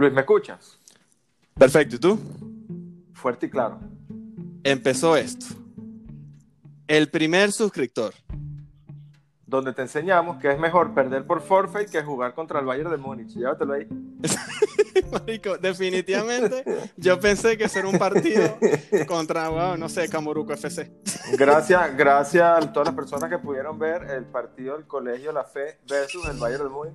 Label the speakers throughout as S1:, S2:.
S1: Luis, ¿me escuchas?
S2: Perfecto, ¿y tú?
S1: Fuerte y claro.
S2: Empezó esto. El primer suscriptor.
S1: Donde te enseñamos que es mejor perder por forfeit que jugar contra el Bayern de Múnich. Llévatelo ahí.
S2: Marico, definitivamente yo pensé que ser un partido contra, wow, no sé, Camuruco FC.
S1: Gracias, gracias a todas las personas que pudieron ver el partido del Colegio La Fe versus el Bayern de Múnich.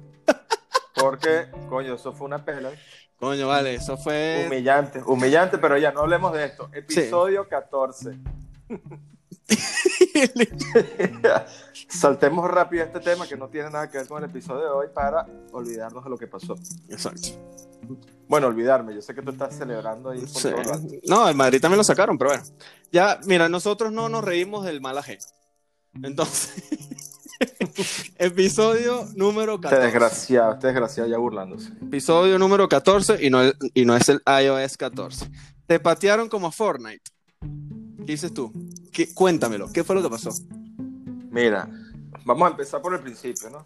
S1: Porque, coño, eso fue una pela.
S2: Coño, vale, eso fue...
S1: Humillante, humillante, pero ya no hablemos de esto. Episodio 14. Saltemos rápido este tema que no tiene nada que ver con el episodio de hoy para olvidarnos de lo que pasó.
S2: Exacto.
S1: Bueno, olvidarme, yo sé que tú estás celebrando ahí por
S2: Sí.
S1: todo.
S2: No, el Madrid también lo sacaron, pero bueno. Ya, mira, nosotros no nos reímos del mal ajeno. Entonces, episodio número
S1: Este
S2: 14.
S1: desgraciado, este desgraciado ya burlándose.
S2: Episodio número 14 y no, el- y no es el iOS 14. Te patearon como Fortnite. ¿Qué dices tú? ¿Qué- cuéntamelo, ¿qué fue lo que pasó?
S1: Mira, vamos a empezar por el principio, ¿no?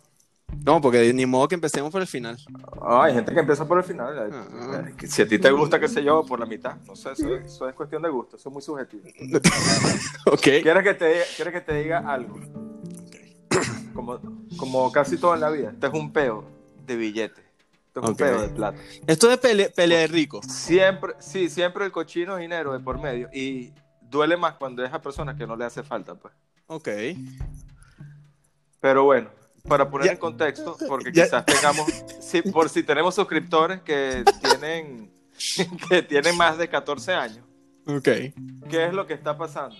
S2: No, porque ni modo que empecemos por el final.
S1: Ah, hay gente que empieza por el final.
S2: Ah.
S1: Si a ti te gusta, qué sé yo, por la mitad. No sé, eso, eso es cuestión de gusto, eso es muy subjetivo.
S2: ok.
S1: ¿Quieres que te, ¿quieres que te diga algo? Como, como casi todo en la vida, esto es un peo de billete. Esto es un peo de plata.
S2: Esto es pele- pelea de ricos.
S1: Siempre, sí, siempre el cochino dinero de por medio. Y duele más cuando es a personas que no le hace falta, pues.
S2: Ok.
S1: Pero bueno, para poner
S2: Ya.
S1: en contexto, porque
S2: Ya.
S1: quizás tengamos, por si tenemos suscriptores que tienen, que tienen más de 14 años,
S2: Ok.
S1: ¿qué es lo que está pasando?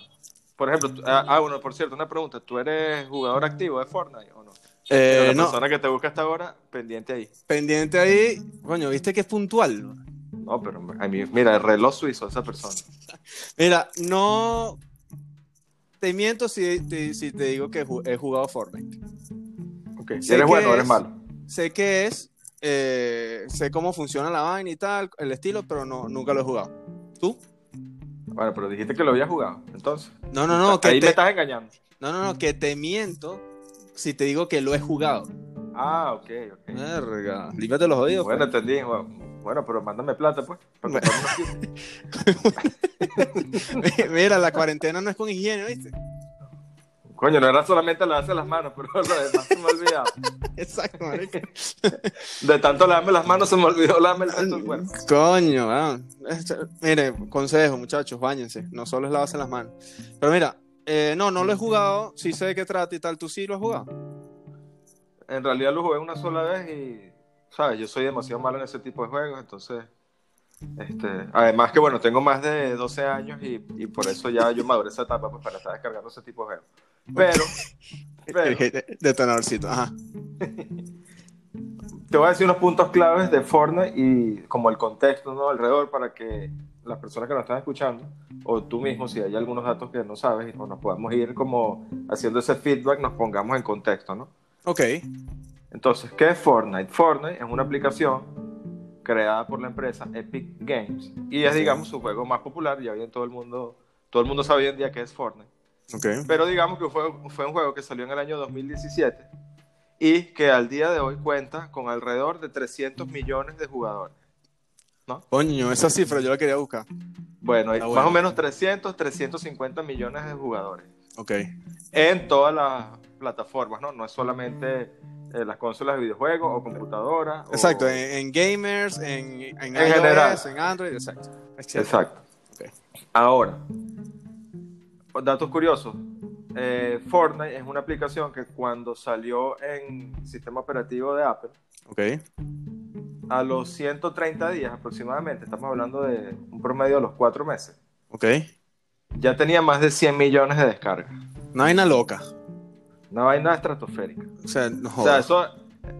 S1: Por ejemplo, tú- ah, ah, bueno, por cierto, una pregunta, ¿tú eres jugador activo de Fortnite o no?
S2: Eh,
S1: la
S2: no,
S1: persona que te busca hasta ahora, pendiente ahí.
S2: pendiente ahí. Coño, viste que es puntual.
S1: No, pero a mí, mira, el reloj suizo esa persona.
S2: Mira, no. Te miento si te, si te digo que he jugado Fortnite.
S1: Ok, Si
S2: Sé
S1: eres bueno o eres
S2: es-
S1: malo.
S2: Sé que es. eh, sé cómo funciona la vaina y tal, el estilo, pero no, nunca lo he jugado. ¿Tú?
S1: Bueno, pero dijiste que lo había jugado, entonces.
S2: No, no, no. Que
S1: ahí
S2: te,
S1: me estás engañando.
S2: No, no, no, que te miento si te digo que lo he jugado.
S1: Ah, ok, ok.
S2: Verga. Límate los oídos.
S1: Bueno, entendí. Bueno, bueno, pero mándame plata, pues. Para
S2: pues. Mira, la cuarentena no es con higiene, ¿viste?
S1: Coño, no era solamente lavarse las manos, pero lo demás se me olvidaba.
S2: Exacto, marica.
S1: De tanto lavarme las manos se me olvidó lavarme el resto del cuerpo.
S2: Coño, weón. Este, Mire, consejo, muchachos, bañense. No solo es lavarse las manos. Pero mira, eh, no, no lo he jugado. Sí sé de qué trata y tal. ¿Tú sí lo has jugado?
S1: En realidad lo jugué una sola vez y, ¿sabes? Yo soy demasiado malo en ese tipo de juegos, entonces... Este, además que bueno, tengo más de 12 años y, y por eso ya yo maduré esa etapa pues, para estar descargando ese tipo de juegos. Pero, pero
S2: Detonadorcito, ajá.
S1: te voy a decir unos puntos claves de Fortnite y como el contexto ¿no? alrededor para que las personas que nos están escuchando o tú mismo si hay algunos datos que no sabes y nos podamos ir como haciendo ese feedback nos pongamos en contexto, ¿no?
S2: Ok.
S1: Entonces, ¿qué es Fortnite? Fortnite es una aplicación creada por la empresa Epic Games y es, digamos, su juego más popular. Ya bien todo el mundo, todo el mundo sabe hoy en día que es Fortnite.
S2: Ok.
S1: Pero digamos que fue, fue un juego que salió en el año 2017 y que al día de hoy cuenta con alrededor de 300 millones de jugadores.
S2: Coño, esa cifra yo la quería buscar.
S1: Bueno, hay más o menos 300, 350 millones de jugadores
S2: Ok.
S1: en todas las plataformas, ¿no? No es solamente eh, las consolas de videojuegos o computadoras. o-
S2: Exacto, en, en gamers, en, en,
S1: En
S2: iOS,
S1: general.
S2: en Android, exacto.
S1: Exacto. Ahora, datos curiosos. Eh, Fortnite es una aplicación que cuando salió en sistema operativo de Apple,
S2: Ok.
S1: a los 130 días aproximadamente, estamos hablando de un promedio de los cuatro meses,
S2: Ok.
S1: ya tenía más de 100 millones de descargas.
S2: Una vaina loca.
S1: Una vaina estratosférica.
S2: O sea, no
S1: O sea, eso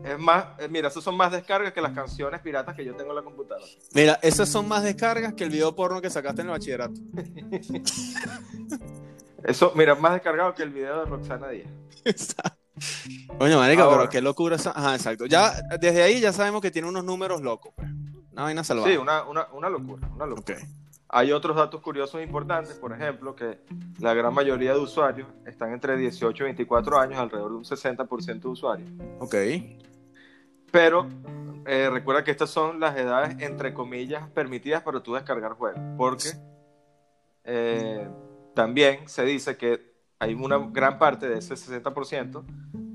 S1: es más, eh, mira, eso son más descargas que las canciones piratas que yo tengo en la computadora.
S2: Mira, esas son más descargas que el video porno que sacaste en el bachillerato.
S1: Eso, mira, más descargado que el video de Roxana Díaz.
S2: Coño, marica,
S1: Ahora.
S2: pero qué locura esa. Ajá, exacto. Ya, desde ahí ya sabemos que tiene unos números locos, pues. Una vaina salvaje.
S1: Sí, una, una, una locura, una locura.
S2: Ok.
S1: Hay otros datos curiosos e importantes, por ejemplo, que la gran mayoría de usuarios están entre 18 y 24 años, alrededor de un 60% de usuarios.
S2: Ok.
S1: Pero eh, recuerda que estas son las edades, entre comillas, permitidas para tú descargar juegos. Porque eh, también se dice que hay una gran parte de ese 60%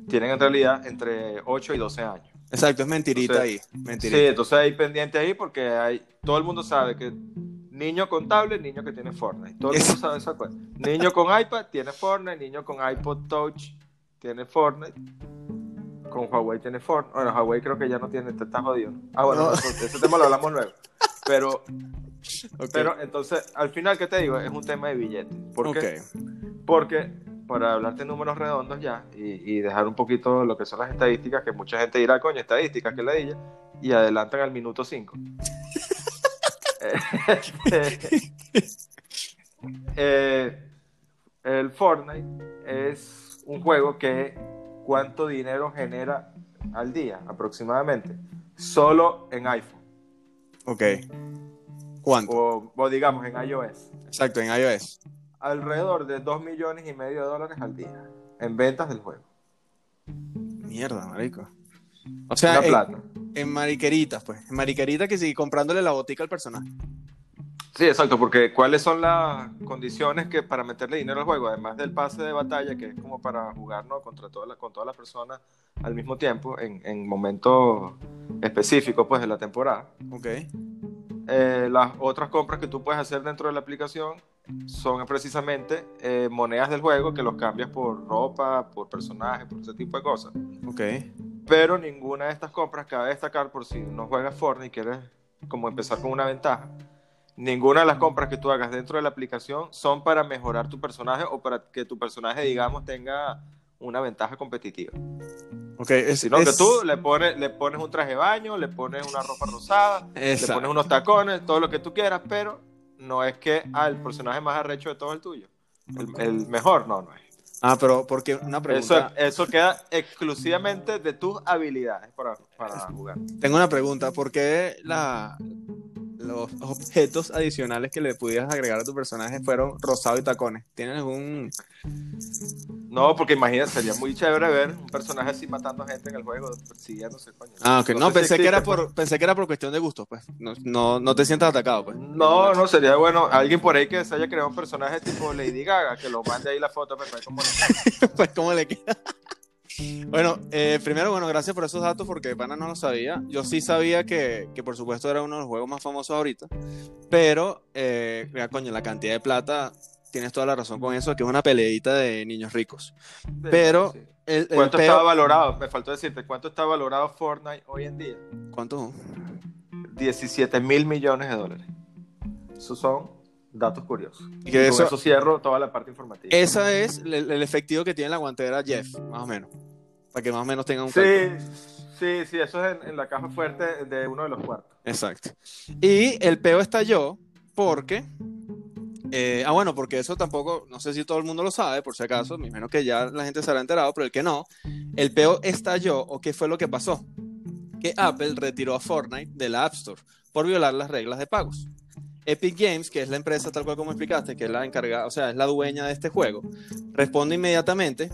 S1: tienen en realidad entre 8 y 12 años.
S2: Exacto, es mentirita
S1: Entonces,
S2: ahí. Mentirita.
S1: Sí, entonces hay pendiente ahí porque hay, todo el mundo sabe que niño con tablet, niño que tiene Fortnite. Todo el mundo sabe esa cosa. Niño con iPad tiene Fortnite, niño con iPod Touch tiene Fortnite. Con Huawei tiene Fortnite. Bueno, Huawei creo que ya no tiene, te está jodido. Ah, bueno,
S2: No.
S1: ese tema lo hablamos luego. Pero, pero entonces, al final, ¿qué te digo? Es un tema de billete. ¿Por qué? Porque, para hablarte en números redondos ya y, y dejar un poquito lo que son las estadísticas, que mucha gente dirá, coño, estadísticas, que la ella, y adelantan al minuto 5. Eh, el Fortnite es un juego que cuánto dinero genera al día aproximadamente, solo en iPhone,
S2: Ok. ¿Cuánto?
S1: o, o digamos en iOS.
S2: Exacto, en iOS.
S1: alrededor de 2 millones y medio de dólares al día en ventas del juego.
S2: Mierda, marico. O sea, en,
S1: plata.
S2: en mariqueritas, pues. En mariqueritas que sigue comprándole la botica al personaje.
S1: Sí, exacto, porque ¿cuáles son las condiciones que para meterle dinero al juego? Además del pase de batalla, que es como para jugar ¿no? contra todas las, con todas las personas al mismo tiempo, en, en momentos específicos pues, de la temporada.
S2: Ok.
S1: Eh, las otras compras que tú puedes hacer dentro de la aplicación son precisamente eh, monedas del juego que los cambias por ropa, por personajes, por ese tipo de cosas.
S2: Ok.
S1: Pero ninguna de estas compras cabe destacar por si no juegas Fortnite y quieres como empezar con una ventaja. Ninguna de las compras que tú hagas dentro de la aplicación son para mejorar tu personaje o para que tu personaje, digamos, tenga una ventaja competitiva.
S2: Ok. Es,
S1: Sino
S2: es-
S1: que tú le pones, le pones un traje de baño, le pones una ropa rosada, le pones unos tacones, todo lo que tú quieras, pero no es que ah, el personaje más arrecho de todo el tuyo. El, el mejor, no, no es.
S2: Ah, pero porque una
S1: Eso,
S2: pregunta.
S1: eso queda exclusivamente de tus habilidades para, para jugar.
S2: Tengo una pregunta. ¿Por qué la, los objetos adicionales que le pudieras agregar a tu personaje fueron rosado y tacones? ¿Tienen algún.
S1: No, porque imagínate, sería muy chévere ver un personaje así matando gente en el juego, persiguiéndose, coño.
S2: Ah, ok. No,
S1: sé si
S2: pensé, que era por, pensé que era por cuestión de gusto, pues. No, no, no te sientas atacado, pues.
S1: No, no, sería bueno. Alguien por ahí que se haya creado un personaje tipo Lady Gaga, que lo mande ahí la foto, me parece como...
S2: pues cómo le queda. Bueno, eh, primero, bueno, gracias por esos datos porque de pana no lo sabía. Yo sí sabía que, que por supuesto era uno de los juegos más famosos ahorita, pero, eh, mira, coño, la cantidad de plata, tienes toda la razón con eso, que es una peleadita de niños ricos. Pero,
S1: Sí.
S2: El, el
S1: ¿Cuánto
S2: peo-
S1: estaba valorado? Me faltó decirte, ¿cuánto está valorado Fortnite hoy en día?
S2: ¿Cuánto?
S1: 17 mil millones de dólares. Esos son datos curiosos.
S2: Y
S1: Y
S2: que
S1: con
S2: eso-
S1: eso cierro toda la parte informativa.
S2: Esa es el, el efectivo que tiene la guantera Jeff, más o menos. Para que más o menos tenga un
S1: Sí,
S2: cálculo.
S1: sí, sí, eso es en, en la caja fuerte de uno de los cuartos.
S2: Exacto. Y el peo estalló porque. eh, ah, bueno, porque eso tampoco, no sé si todo el mundo lo sabe, por si acaso, me imagino que ya la gente se habrá enterado, pero el que no, el peo estalló o qué fue lo que pasó. Que Apple retiró a Fortnite de la App Store por violar las reglas de pagos. Epic Games, que es la empresa tal cual como explicaste, que es la encargada, o sea, es la dueña de este juego, responde inmediatamente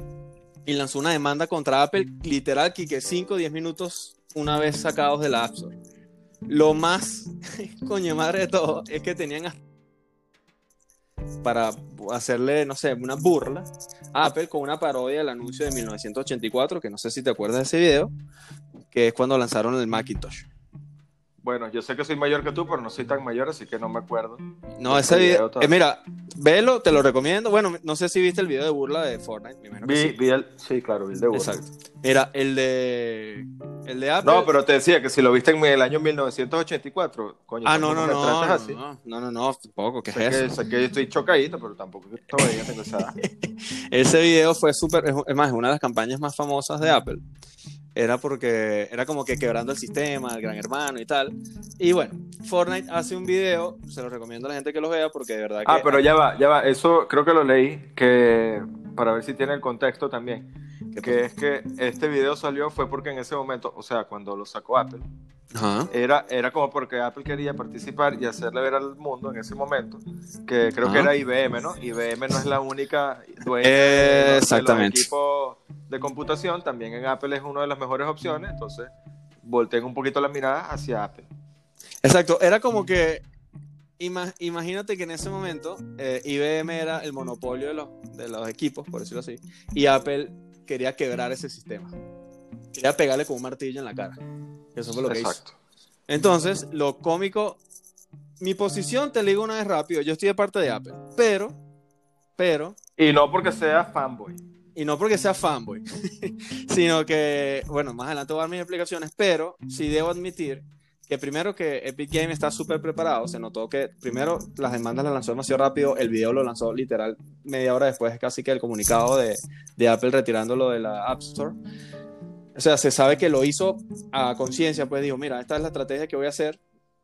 S2: y lanzó una demanda contra Apple, literal, que 5 o 10 minutos una vez sacados de la App Store. Lo más coño madre de todo es que tenían para hacerle, no sé, una burla Apple con una parodia del anuncio de 1984, que no sé si te acuerdas de ese video, que es cuando lanzaron el Macintosh.
S1: Bueno, yo sé que soy mayor que tú, pero no soy tan mayor, así que no me acuerdo.
S2: No,
S1: Ese
S2: ese video, eh, mira, velo, te lo recomiendo. Bueno, no sé si viste el video de burla de Fortnite,
S1: Vi,
S2: sí.
S1: vi el, sí, claro, vi el de Burla.
S2: Exacto. Mira, el de el de Apple.
S1: No, pero te decía que si lo viste en el año 1984, coño,
S2: Ah, no, no, no, no,
S1: así.
S2: no, no, no, tampoco, ¿qué es
S1: Sé que,
S2: eso?
S1: sé que estoy chocadito, pero tampoco todavía tengo esa edad.
S2: Ese video fue súper, es es más, es una de las campañas más famosas de Apple. Era porque era como que quebrando el sistema, el gran hermano y tal. Y bueno, Fortnite hace un video, se lo recomiendo a la gente que lo vea porque de verdad que...
S1: Ah, pero ya va, ya va. Eso creo que lo leí, que para ver si tiene el contexto también.
S2: ¿Qué
S1: Que es que este video salió fue porque en ese momento, o sea, cuando lo sacó Apple,
S2: Ajá.
S1: era, era como porque Apple quería participar y hacerle ver al mundo en ese momento que creo que era IBM, ¿no? IBM no es la única dueña
S2: Eh,
S1: de los-
S2: exactamente.
S1: de equipos de computación, también en Apple es una de las mejores opciones, entonces volteen un poquito la mirada hacia Apple.
S2: Exacto, era como que imagínate que en ese momento eh, IBM era el monopolio de los, de los equipos, por decirlo así, y Apple quería quebrar ese sistema. Quería pegarle con un martillo en la cara. Eso fue lo que Exacto. hizo. Entonces, lo cómico, mi posición, te digo una vez rápido, yo estoy de parte de Apple, pero, pero...
S1: Y no porque sea fanboy.
S2: Y no porque sea fanboy, sino que, bueno, más adelante voy a dar mis explicaciones, pero sí debo admitir que primero que Epic Games está súper preparado, se notó que primero las demandas las lanzó demasiado rápido, el video lo lanzó literal media hora después, casi que el comunicado de, de Apple retirándolo de la App Store. O sea, se sabe que lo hizo a conciencia, pues dijo, mira, esta es la estrategia que voy a hacer,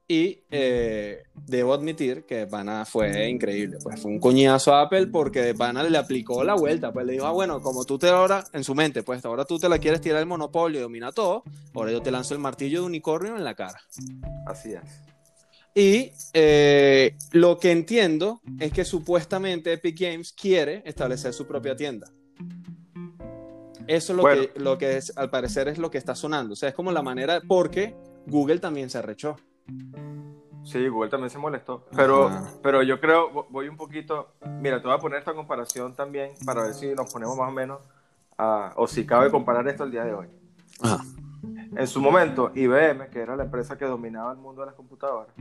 S2: y eh, debo admitir que Pana fue increíble, pues fue un coñazo a Apple porque Pana le aplicó la vuelta, pues le dijo, ah, bueno, como tú te ahora, en su mente, pues ahora tú te la quieres tirar el monopolio y domina todo, ahora yo te lanzo el martillo de unicornio en la cara.
S1: Así es.
S2: Y eh, lo que entiendo es que supuestamente Epic Games quiere establecer su propia tienda. Eso es lo que, lo que es, al parecer es lo que está sonando. O sea, es como la manera, porque Google también se arrechó.
S1: Sí, Google también se molestó. Pero, pero yo creo, voy un poquito. Mira, te voy a poner esta comparación también para ver si nos ponemos más o menos. o si cabe comparar esto al día de hoy. En su momento, IBM, que era la empresa que dominaba el mundo de las computadoras.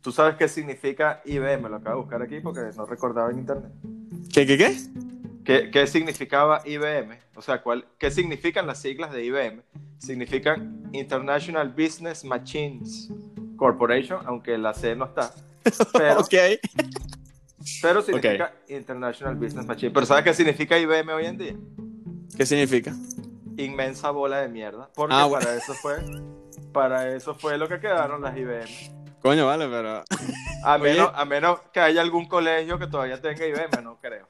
S1: ¿Tú sabes qué significa IBM? Lo acabo de buscar aquí porque no recordaba en internet.
S2: ¿Qué, qué, qué?
S1: ¿Qué, qué significaba IBM? O sea, ¿cuál, ¿qué significan las siglas de IBM? Significan International Business Machines Corporation, aunque la C no está. Pero, pero significa International Business Machine. Pero ¿sabes qué significa IBM hoy en día?
S2: ¿Qué significa?
S1: Inmensa bola de mierda. Porque ah, para eso fue para eso fue lo que quedaron las IBM.
S2: Coño, vale, pero.
S1: A menos, a menos que haya algún colegio que todavía tenga IBM, no creo.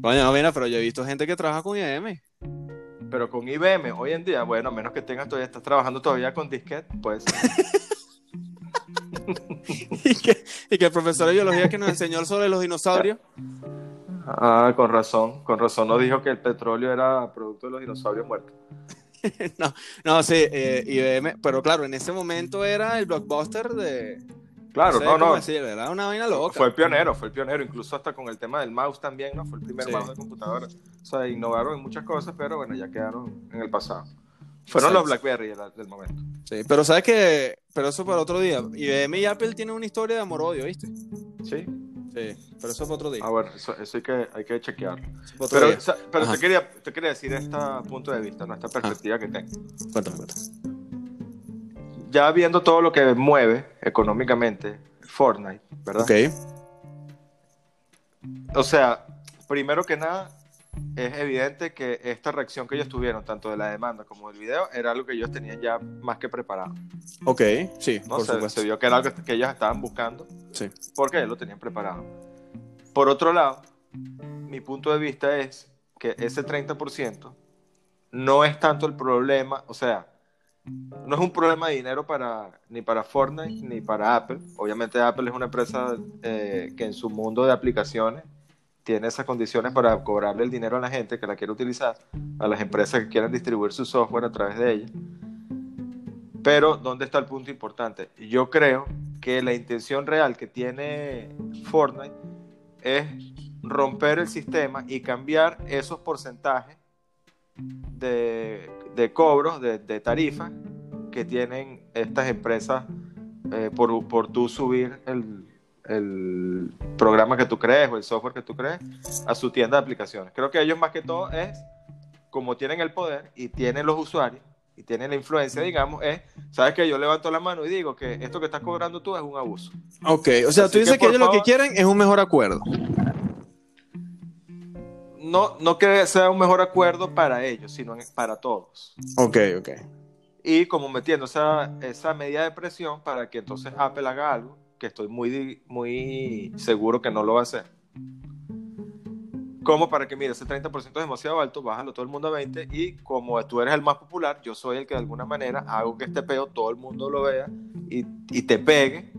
S2: Coño, no, mira, pero yo he visto gente que trabaja con IBM.
S1: Pero con IBM, hoy en día, bueno, a menos que tengas todavía, estás trabajando todavía con disquete, pues.
S2: ¿Y, que, y que el profesor de biología que nos enseñó sobre los dinosaurios.
S1: Ah, con razón, con razón nos dijo que el petróleo era producto de los dinosaurios muertos.
S2: no, no, sí, eh, IBM, pero claro, en ese momento era el blockbuster de...
S1: Claro, no, no.
S2: era una vaina loca.
S1: Fue el pionero, fue el pionero, incluso hasta con el tema del mouse también, ¿no? Fue el primer mouse de computadora. O sea, innovaron en muchas cosas, pero bueno, ya quedaron en el pasado. Fueron los BlackBerry del momento.
S2: Sí, pero sabes que, pero eso para otro día. IBM y Apple tienen una historia de amor-odio, ¿viste?
S1: Sí.
S2: Sí, pero eso es otro día.
S1: Ah, bueno, eso, eso hay, que, hay que chequearlo. Pero, pero te, quería, te quería decir este punto de vista, ¿no? esta perspectiva que tengo.
S2: Cuéntame, cuéntame.
S1: Ya viendo todo lo que mueve económicamente Fortnite, ¿verdad?
S2: Ok.
S1: O sea, primero que nada, es evidente que esta reacción que ellos tuvieron, tanto de la demanda como del video, era algo que ellos tenían ya más que preparado.
S2: Ok, sí,
S1: por se, supuesto. se vio que era algo que ellos estaban buscando.
S2: Sí.
S1: Porque ellos lo tenían preparado. Por otro lado, mi punto de vista es que ese 30% no es tanto el problema, o sea, no es un problema de dinero para, ni para Fortnite ni para Apple. Obviamente Apple es una empresa eh, que en su mundo de aplicaciones tiene esas condiciones para cobrarle el dinero a la gente que la quiere utilizar, a las empresas que quieran distribuir su software a través de ella. Pero, ¿dónde está el punto importante? Yo creo que la intención real que tiene Fortnite es romper el sistema y cambiar esos porcentajes de, de cobros, de, de tarifas que tienen estas empresas eh, por, por tú subir el, el programa que tú crees o el software que tú crees a su tienda de aplicaciones. Creo que ellos más que todo es, como tienen el poder y tienen los usuarios y tienen la influencia, digamos, es, sabes que yo levanto la mano y digo que esto que estás cobrando tú es un abuso.
S2: Ok, o sea, tú dices que, ellos lo que quieren es un mejor acuerdo.
S1: No, no que sea un mejor acuerdo para ellos, sino para todos.
S2: Ok, ok.
S1: Y como metiendo esa, esa medida de presión para que entonces Apple haga algo que estoy muy, muy seguro que no lo va a hacer. Como para que, mire, ese 30% es demasiado alto, bájalo todo el mundo a 20 y como tú eres el más popular, yo soy el que de alguna manera hago que este peo todo el mundo lo vea y, y te pegue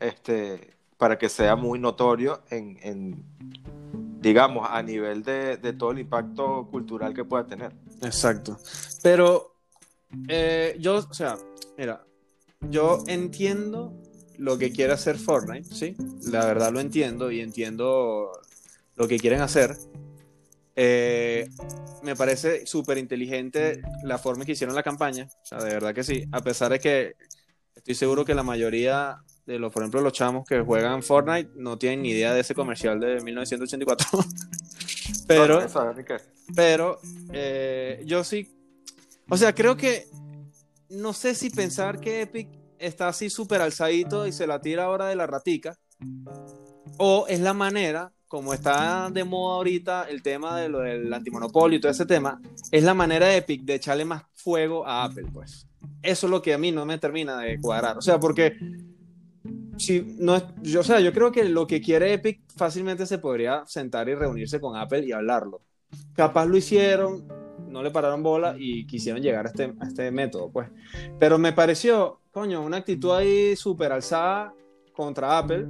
S1: este, para que sea muy notorio en, en digamos, a nivel de, de todo el impacto cultural que pueda tener.
S2: Exacto. Pero eh, yo, o sea, mira, yo entiendo lo que quiere hacer Fortnite, ¿sí? La verdad lo entiendo y entiendo lo que quieren hacer. Eh, me parece súper inteligente la forma que hicieron la campaña, o sea, de verdad que sí, a pesar de que estoy seguro que la mayoría de los, por ejemplo, los chamos que juegan Fortnite no tienen ni idea de ese comercial de 1984. pero, pero eh, yo sí, o sea, creo que no sé si pensar que Epic está así súper alzadito y se la tira ahora de la ratica, o es la manera, como está de moda ahorita el tema de lo del antimonopolio y todo ese tema, es la manera de Epic de echarle más fuego a Apple, pues. Eso es lo que a mí no me termina de cuadrar. O sea, porque si no yo, o sea, yo creo que lo que quiere Epic fácilmente se podría sentar y reunirse con Apple y hablarlo. Capaz lo hicieron, no le pararon bola y quisieron llegar a este, a este método, pues. Pero me pareció, coño, una actitud ahí súper alzada contra Apple.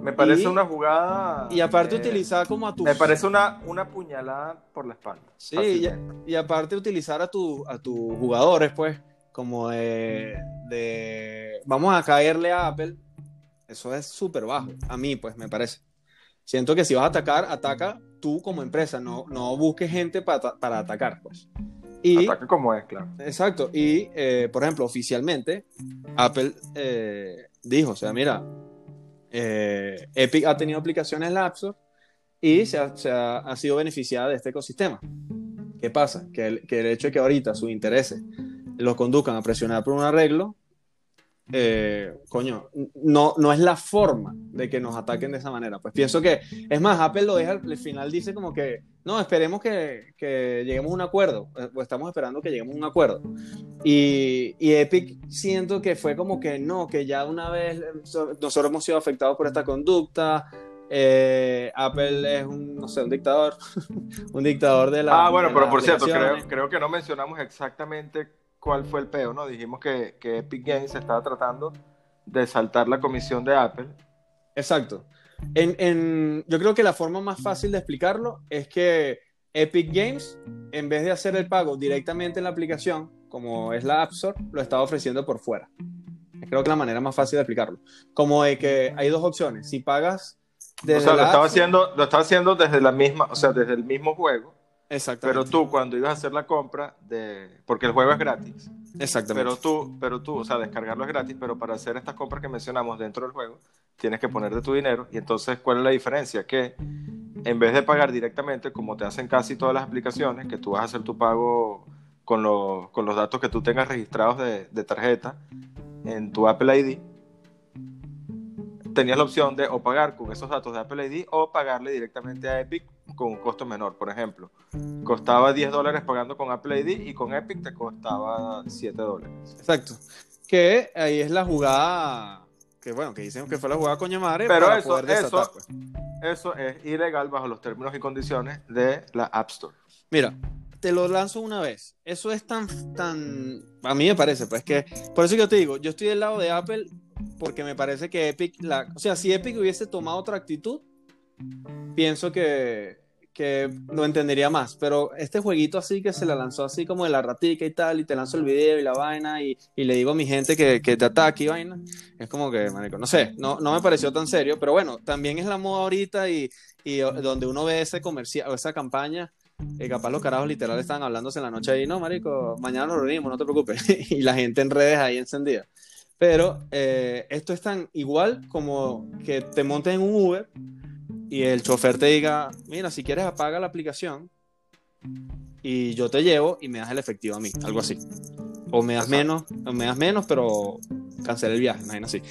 S1: Me parece una jugada.
S2: Y aparte utilizar como a tu.
S1: Me parece una, una puñalada por la espalda.
S2: Sí, y, aparte utilizar a, tu, a tus jugadores, pues, como de, de. Vamos a caerle a Apple. Eso es súper bajo. A mí, pues, me parece. Siento que si vas a atacar, ataca tú como empresa, no, no busques gente para, para atacar, pues.
S1: Y, Ataque como es, claro.
S2: Exacto. Y, eh, por ejemplo, oficialmente, Apple eh, dijo, o sea, mira, eh, Epic ha tenido aplicaciones en la App Store y se ha, se ha, sido beneficiada de este ecosistema. ¿Qué pasa? Que el, que el hecho de que ahorita sus intereses los conduzcan a presionar por un arreglo, eh, coño, no, no es la forma de que nos ataquen de esa manera. Pues pienso que, es más, Apple lo deja, al final dice como que, no, esperemos que, que lleguemos a un acuerdo, eh, o estamos esperando que lleguemos a un acuerdo. Y, y, Epic siento que fue como que no, que ya una vez nosotros hemos sido afectados por esta conducta. Eh, Apple es un, no sé, un dictador, un dictador de la.
S1: Ah, bueno, pero por cierto, creo, creo que no mencionamos exactamente cuál fue el peo, ¿no? Dijimos que, que Epic Games estaba tratando de saltar la comisión de Apple.
S2: Exacto. En, en, yo creo que la forma más fácil de explicarlo es que Epic Games, en vez de hacer el pago directamente en la aplicación, como es la App Store, lo estaba ofreciendo por fuera. Creo que la manera más fácil de explicarlo. Como de que hay dos opciones. Si pagas
S1: desde o sea, lo estaba, haciendo, lo estaba haciendo desde la misma, o sea, desde el mismo juego
S2: Exactamente.
S1: Pero tú, cuando ibas a hacer la compra, de porque el juego es gratis.
S2: Exactamente.
S1: Pero tú, pero tú, o sea, descargarlo es gratis, pero para hacer estas compras que mencionamos dentro del juego, tienes que poner de tu dinero. Y entonces, ¿cuál es la diferencia? Que en vez de pagar directamente, como te hacen casi todas las aplicaciones, que tú vas a hacer tu pago con, los, con los datos que tú tengas registrados de, de tarjeta en tu Apple ID, tenías la opción de o pagar con esos datos de Apple ID o pagarle directamente a Epic con un costo menor. Por ejemplo, costaba 10 dólares pagando con Apple ID y con Epic te costaba 7 dólares.
S2: Exacto. Que ahí es la jugada que bueno, que dicen que fue la jugada coño madre
S1: Pero para eso, poder desatar, pues. eso es ilegal bajo los términos y condiciones de la App Store.
S2: Mira, te lo lanzo una vez. Eso es tan, tan, a mí me parece, pues que, por eso que yo te digo, yo estoy del lado de Apple porque me parece que Epic, la, o sea, si Epic hubiese tomado otra actitud, pienso que, que lo entendería más. Pero este jueguito así que se la lanzó así como de la ratica y tal, y te lanzo el video y la vaina, y, y le digo a mi gente que, que, te ataque y vaina, es como que, marico, no sé, no, no me pareció tan serio, pero bueno, también es la moda ahorita y, y donde uno ve ese comercial esa campaña. Eh, capaz los carajos literal estaban hablándose en la noche ahí, no, marico, mañana nos reunimos, no te preocupes. y la gente en redes ahí encendida. Pero eh, esto es tan igual como que te montes en un Uber y el chofer te diga, mira, si quieres apaga la aplicación y yo te llevo y me das el efectivo a mí, algo así. O me das menos, o me das menos, pero cancela el viaje, imagina así.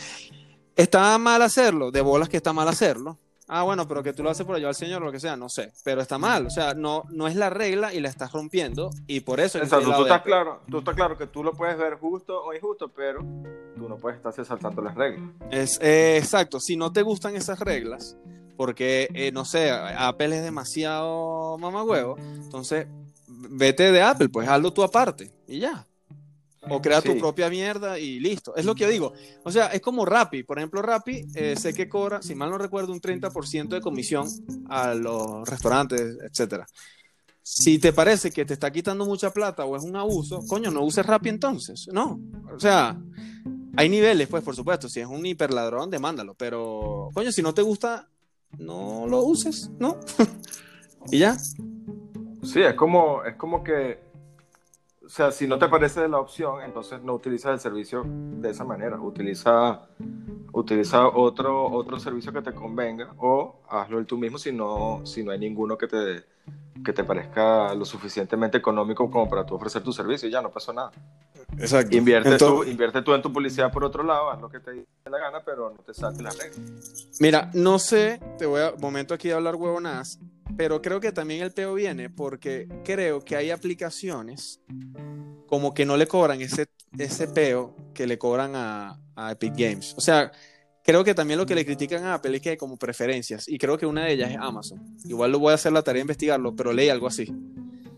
S2: ¿Está mal hacerlo? De bolas que está mal hacerlo. Ah, bueno, pero que tú lo haces por allá al señor o lo que sea, no sé. Pero está mal, o sea, no, no es la regla y la estás rompiendo y por eso...
S1: Exacto, tú estás, claro, tú estás claro que tú lo puedes ver justo o injusto, pero tú no puedes estar saltando las reglas.
S2: Es, eh, exacto, si no te gustan esas reglas, porque, eh, no sé, Apple es demasiado mamagüevo, entonces vete de Apple, pues hazlo tú aparte y ya. O crea tu propia mierda y listo. Es lo que yo digo. O sea, es como Rappi. Por ejemplo, Rappi eh, sé que cobra, si mal no recuerdo, un 30% de comisión a los restaurantes, etcétera. si te parece que te está quitando mucha plata o es un abuso, coño, no uses Rappi entonces. No. O sea, hay niveles, pues, por supuesto. Si es un hiperladrón, demándalo. Pero, coño, si no te gusta, no lo uses, ¿no? y ya.
S1: Sí, es como, es como que, o sea, si no te parece la opción, entonces no utilizas el servicio de esa manera. Utiliza, utiliza otro, otro servicio que te convenga o hazlo tú mismo si no, si no hay ninguno que te, que te parezca lo suficientemente económico como para tú ofrecer tu servicio y ya no pasó nada.
S2: Exacto.
S1: Invierte, tú, invierte tú en tu publicidad por otro lado, haz lo que te dé la gana, pero no te saltes la regla.
S2: Mira, no sé, te voy a momento aquí a hablar huevonadas, pero creo que también el peo viene porque creo que hay aplicaciones como que no le cobran ese, ese peo que le cobran a, a Epic Games. O sea, creo que también lo que le critican a Apple es que hay como preferencias, y creo que una de ellas es Amazon. Igual lo voy a hacer la tarea de investigarlo, pero leí algo así.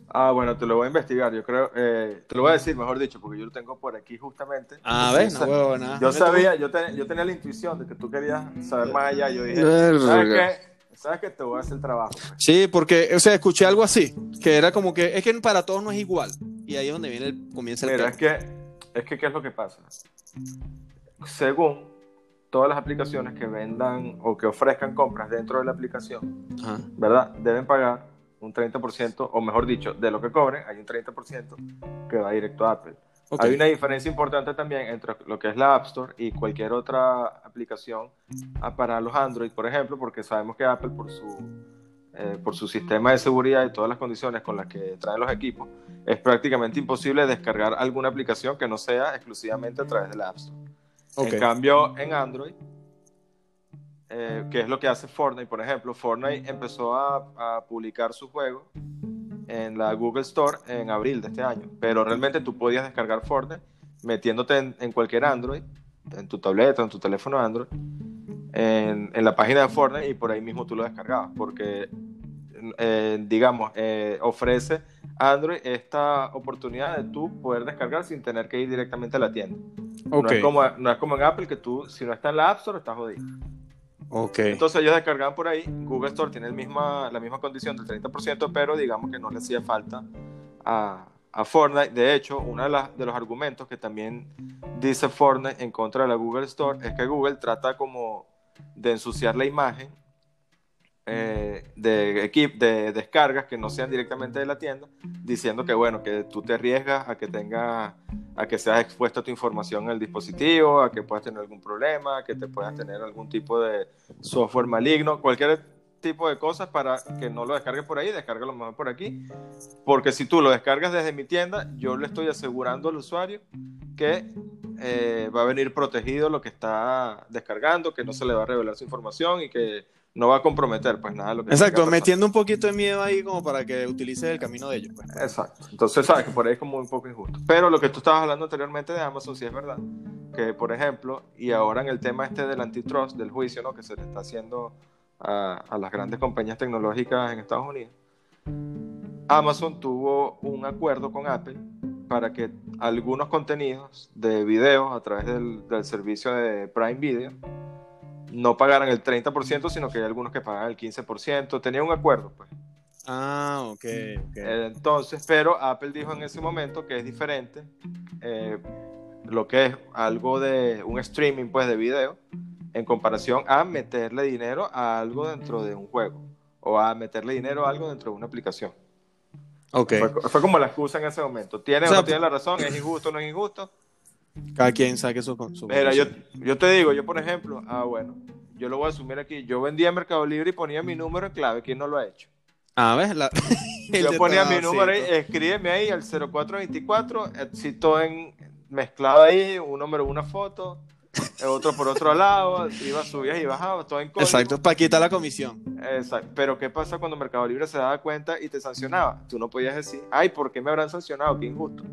S1: Ah, bueno, te lo voy a investigar, yo creo, eh, te lo voy a decir, mejor dicho, porque yo lo tengo por aquí justamente.
S2: Ah, ves, no huevo, nada.
S1: Yo sabía, yo, te- yo tenía la intuición de que tú querías saber más allá, yo dije, ¿sabes qué? ¿Sabes qué? Te voy a hacer el trabajo. pues.
S2: Sí, porque, o sea, escuché algo así, que era como que, es que para todos no es igual. Y ahí es donde viene el, comienza el
S1: Mira, es que, es que, ¿qué es lo que pasa? Según todas las aplicaciones que vendan o que ofrezcan compras dentro de la aplicación,
S2: Ajá.
S1: ¿verdad? Deben pagar un 30%, o mejor dicho, de lo que cobren, hay un 30% que va directo a Apple.
S2: Ok.
S1: Hay una diferencia importante también entre lo que es la App Store y cualquier otra aplicación ah, para los Android, por ejemplo, porque sabemos que Apple, por su, eh, por su sistema de seguridad y todas las condiciones con las que traen los equipos, es prácticamente imposible descargar alguna aplicación que no sea exclusivamente a través de la App Store.
S2: Ok.
S1: En cambio, en Android, eh, que es lo que hace Fortnite, por ejemplo, Fortnite empezó a, a publicar su juego en la Google Store en abril de este año, pero realmente tú podías descargar Fortnite metiéndote en, en cualquier Android, en tu tableta, en tu teléfono Android, en, en la página de Fortnite y por ahí mismo tú lo descargabas, porque, eh, digamos, eh, ofrece Android esta oportunidad de tú poder descargar sin tener que ir directamente a la tienda.
S2: Ok.
S1: No, es como, no es como en Apple que tú, si no está en la App Store, estás jodido. Entonces ellos descargaban por ahí. Google Store tiene el misma, la misma condición del 30%, pero digamos que no le hacía falta a, a Fortnite. De hecho, uno de los argumentos que también dice Fortnite en contra de la Google Store es que Google trata como de ensuciar la imagen eh, de, equip, de descargas que no sean directamente de la tienda, diciendo que bueno, que tú te arriesgas a que tenga, a que seas expuesto a tu información en el dispositivo, a que puedas tener algún problema, a que te puedas tener algún tipo de software maligno, cualquier tipo de cosas para que no lo descargues por ahí, descárgalo mejor por aquí, porque si tú lo descargas desde mi tienda, yo le estoy asegurando al usuario que eh, va a venir protegido lo que está descargando, que no se le va a revelar su información y que no va a comprometer pues nada de lo que
S2: Exacto, metiendo un poquito de miedo ahí como para que utilices el camino de ellos. pues.
S1: Exacto. Entonces, sabes que por ahí es como un poco injusto. Pero lo que tú estabas hablando anteriormente de Amazon, sí es verdad. Que, por ejemplo, y ahora en el tema este del antitrust, del juicio, ¿no? Que se le está haciendo a, a las grandes compañías tecnológicas en Estados Unidos. Amazon tuvo un acuerdo con Apple para que algunos contenidos de videos a través del, del servicio de Prime Video no pagaran el 30%, sino que hay algunos que pagan el 15%. Tenía un acuerdo, pues.
S2: Ah, ok, ok.
S1: Entonces, pero Apple dijo en ese momento que es diferente eh, lo que es algo de un streaming pues de video en comparación a meterle dinero a algo dentro de un juego o a meterle dinero a algo dentro de una aplicación.
S2: Ok.
S1: Fue, fue como la excusa en ese momento. ¿Tiene
S2: O sea,
S1: o no tiene la razón? ¿Es injusto o no es injusto?
S2: Cada quien saque su... su
S1: Mira, yo, yo te digo, yo por ejemplo, ah bueno, yo lo voy a asumir aquí, yo vendía en Mercado Libre y ponía mi número en clave, ¿quién no lo ha hecho?
S2: Ah, ¿ves? La...
S1: Yo ponía mi número ahí, escríbeme ahí al 0424, citó en mezclado ahí, un número, una foto, el otro por otro lado, iba, subías y bajabas, todo en código.
S2: Exacto, para quitar la comisión.
S1: Exacto. Pero ¿qué pasa cuando Mercado Libre se daba cuenta y te sancionaba? Tú no podías decir, ay, ¿por qué me habrán sancionado? Qué injusto.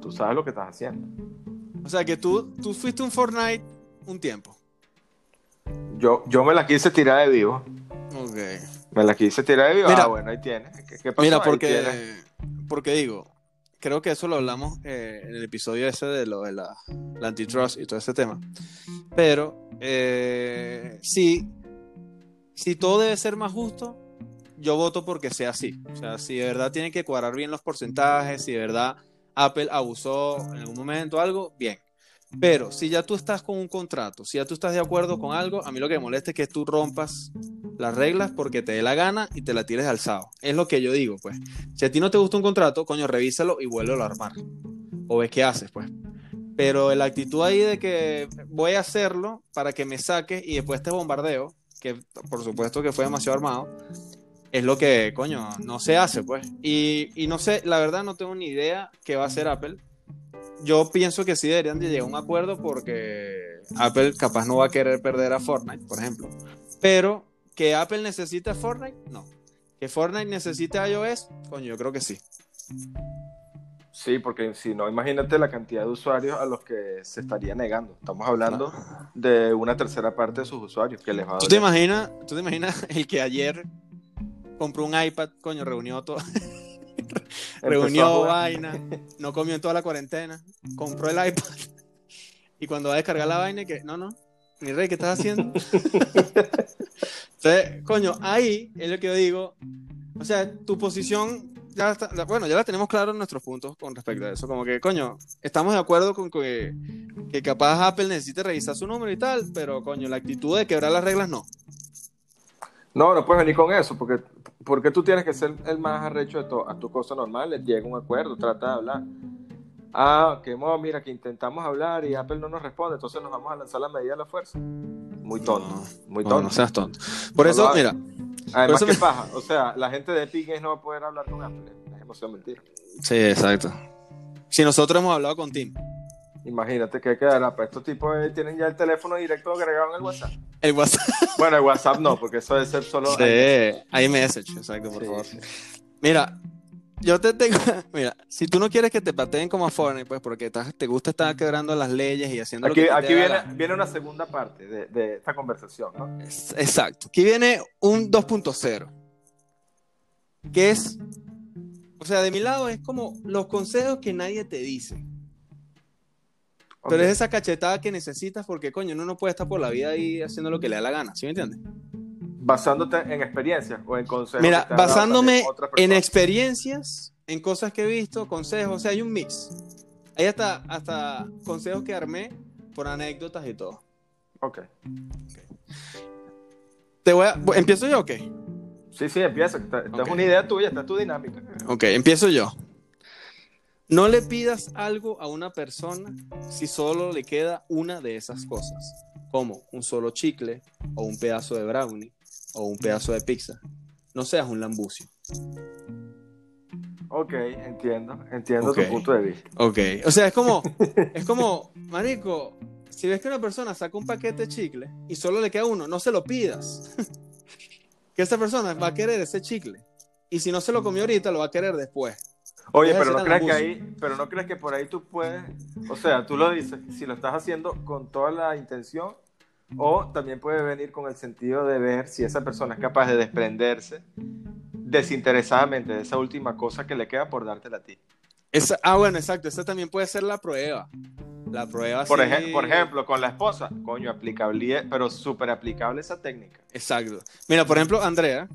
S1: Tú sabes lo que estás haciendo.
S2: O sea que tú, tú fuiste un Fortnite un tiempo.
S1: Yo, yo me la quise tirar de vivo.
S2: Ok.
S1: Me la quise tirar de vivo.
S2: Mira.
S1: ah, bueno, ahí tienes. ¿Qué, qué pasó?
S2: Mira, porque, porque digo, creo que eso lo hablamos eh, en el episodio ese de lo de la, la antitrust y todo ese tema. Pero eh, sí, si todo debe ser más justo, yo voto porque sea así. O sea, si de verdad tiene que cuadrar bien los porcentajes, si de verdad Apple abusó en algún momento algo, bien. Pero si ya tú estás con un contrato, si ya tú estás de acuerdo con algo, a mí lo que me molesta es que tú rompas las reglas porque te dé la gana y te la tires alzado. Es lo que yo digo, pues. Si a ti no te gusta un contrato, coño, revísalo y vuélvelo a armar. O ves qué haces, pues. Pero la actitud ahí de que voy a hacerlo para que me saques y después te bombardeo, que por supuesto que fue demasiado armado, es lo que, coño, no se hace, pues. Y, y no sé, la verdad no tengo ni idea qué va a hacer Apple yo pienso que sí deberían de llegar a un acuerdo porque Apple capaz no va a querer perder a Fortnite, por ejemplo. Pero que Apple necesita Fortnite, no. Que Fortnite necesite iOS, coño, yo creo que sí.
S1: Sí, porque si no, imagínate la cantidad de usuarios a los que se estaría negando. Estamos hablando de una tercera parte de sus usuarios que les va a
S2: ¿Tú te imaginas, tú te imaginas el que ayer compró un iPad, coño, reunió todo reunió vaina, no comió en toda la cuarentena, compró el iPad y cuando va a descargar la vaina, que no, no, mi rey, ¿qué estás haciendo? Entonces, coño, ahí es lo que yo digo, o sea, tu posición ya está, bueno, ya la tenemos claro en nuestros puntos con respecto a eso, como que, coño, estamos de acuerdo con que, que capaz Apple necesite revisar su número y tal, pero, coño, la actitud de quebrar las reglas no.
S1: No, no puedes venir con eso, porque, porque tú tienes que ser el más arrecho de todo. A tu cosa normal, llega un acuerdo, trata de hablar. Ah, que mira, que intentamos hablar y Apple no nos responde, entonces nos vamos a lanzar la medida de la fuerza. Muy tonto, muy tonto.
S2: No, seas tonto. Por eso, mira.
S1: Además, ¿qué paja? O sea, la gente de Epic no va a poder hablar con Apple. Es emoción mentira.
S2: Sí, exacto. Si nosotros hemos hablado con Tim.
S1: Imagínate que quedará. Pues estos tipos eh, tienen ya el teléfono directo agregado en el WhatsApp.
S2: El WhatsApp.
S1: Bueno, el WhatsApp no, porque eso debe ser solo.
S2: Sí, iMessage, exacto, por favor. Mira, yo te tengo. Mira, si tú no quieres que te pateen como a Fortnite, pues porque te gusta estar quebrando las leyes y haciendo
S1: aquí,
S2: lo que
S1: Aquí viene, viene una segunda parte de, de esta conversación, ¿no?
S2: Exacto. Aquí viene un 2.0. Que es. O sea, de mi lado es como los consejos que nadie te dice. Pero es esa cachetada que necesitas porque, coño, uno no puede estar por la vida ahí haciendo lo que le da la gana, ¿sí me entiendes?
S1: Basándote en experiencias o en consejos.
S2: Mira, basándome en experiencias, en cosas que he visto, consejos, o sea, hay un mix. Hay hasta, hasta consejos que armé por anécdotas y todo.
S1: Ok.
S2: Te voy a, ¿Empiezo yo o qué?
S1: Sí, sí, empieza. Esta, es una idea tuya, esta es tu dinámica.
S2: Ok, empiezo yo. No le pidas algo a una persona si solo le queda una de esas cosas, como un solo chicle, o un pedazo de brownie, o un pedazo de pizza. No seas un lambucio.
S1: Ok, entiendo, entiendo tu punto de vista.
S2: Ok, o sea, es como, es como, marico, si ves que una persona saca un paquete de chicle y solo le queda uno, no se lo pidas. que esa persona va a querer ese chicle. Y si no se lo comió ahorita, lo va a querer después.
S1: Oye, pero no crees que ahí, pero no crees que por ahí tú puedes, o sea, tú lo dices, si lo estás haciendo con toda la intención, o también puede venir con el sentido de ver si esa persona es capaz de desprenderse desinteresadamente de esa última cosa que le queda por dártela a ti.
S2: Esa, ah, bueno, exacto, esa también puede ser la prueba. La prueba
S1: por, por ejemplo, con la esposa, coño, aplicable, pero súper aplicable esa técnica.
S2: Exacto. Mira, por ejemplo, Andrea,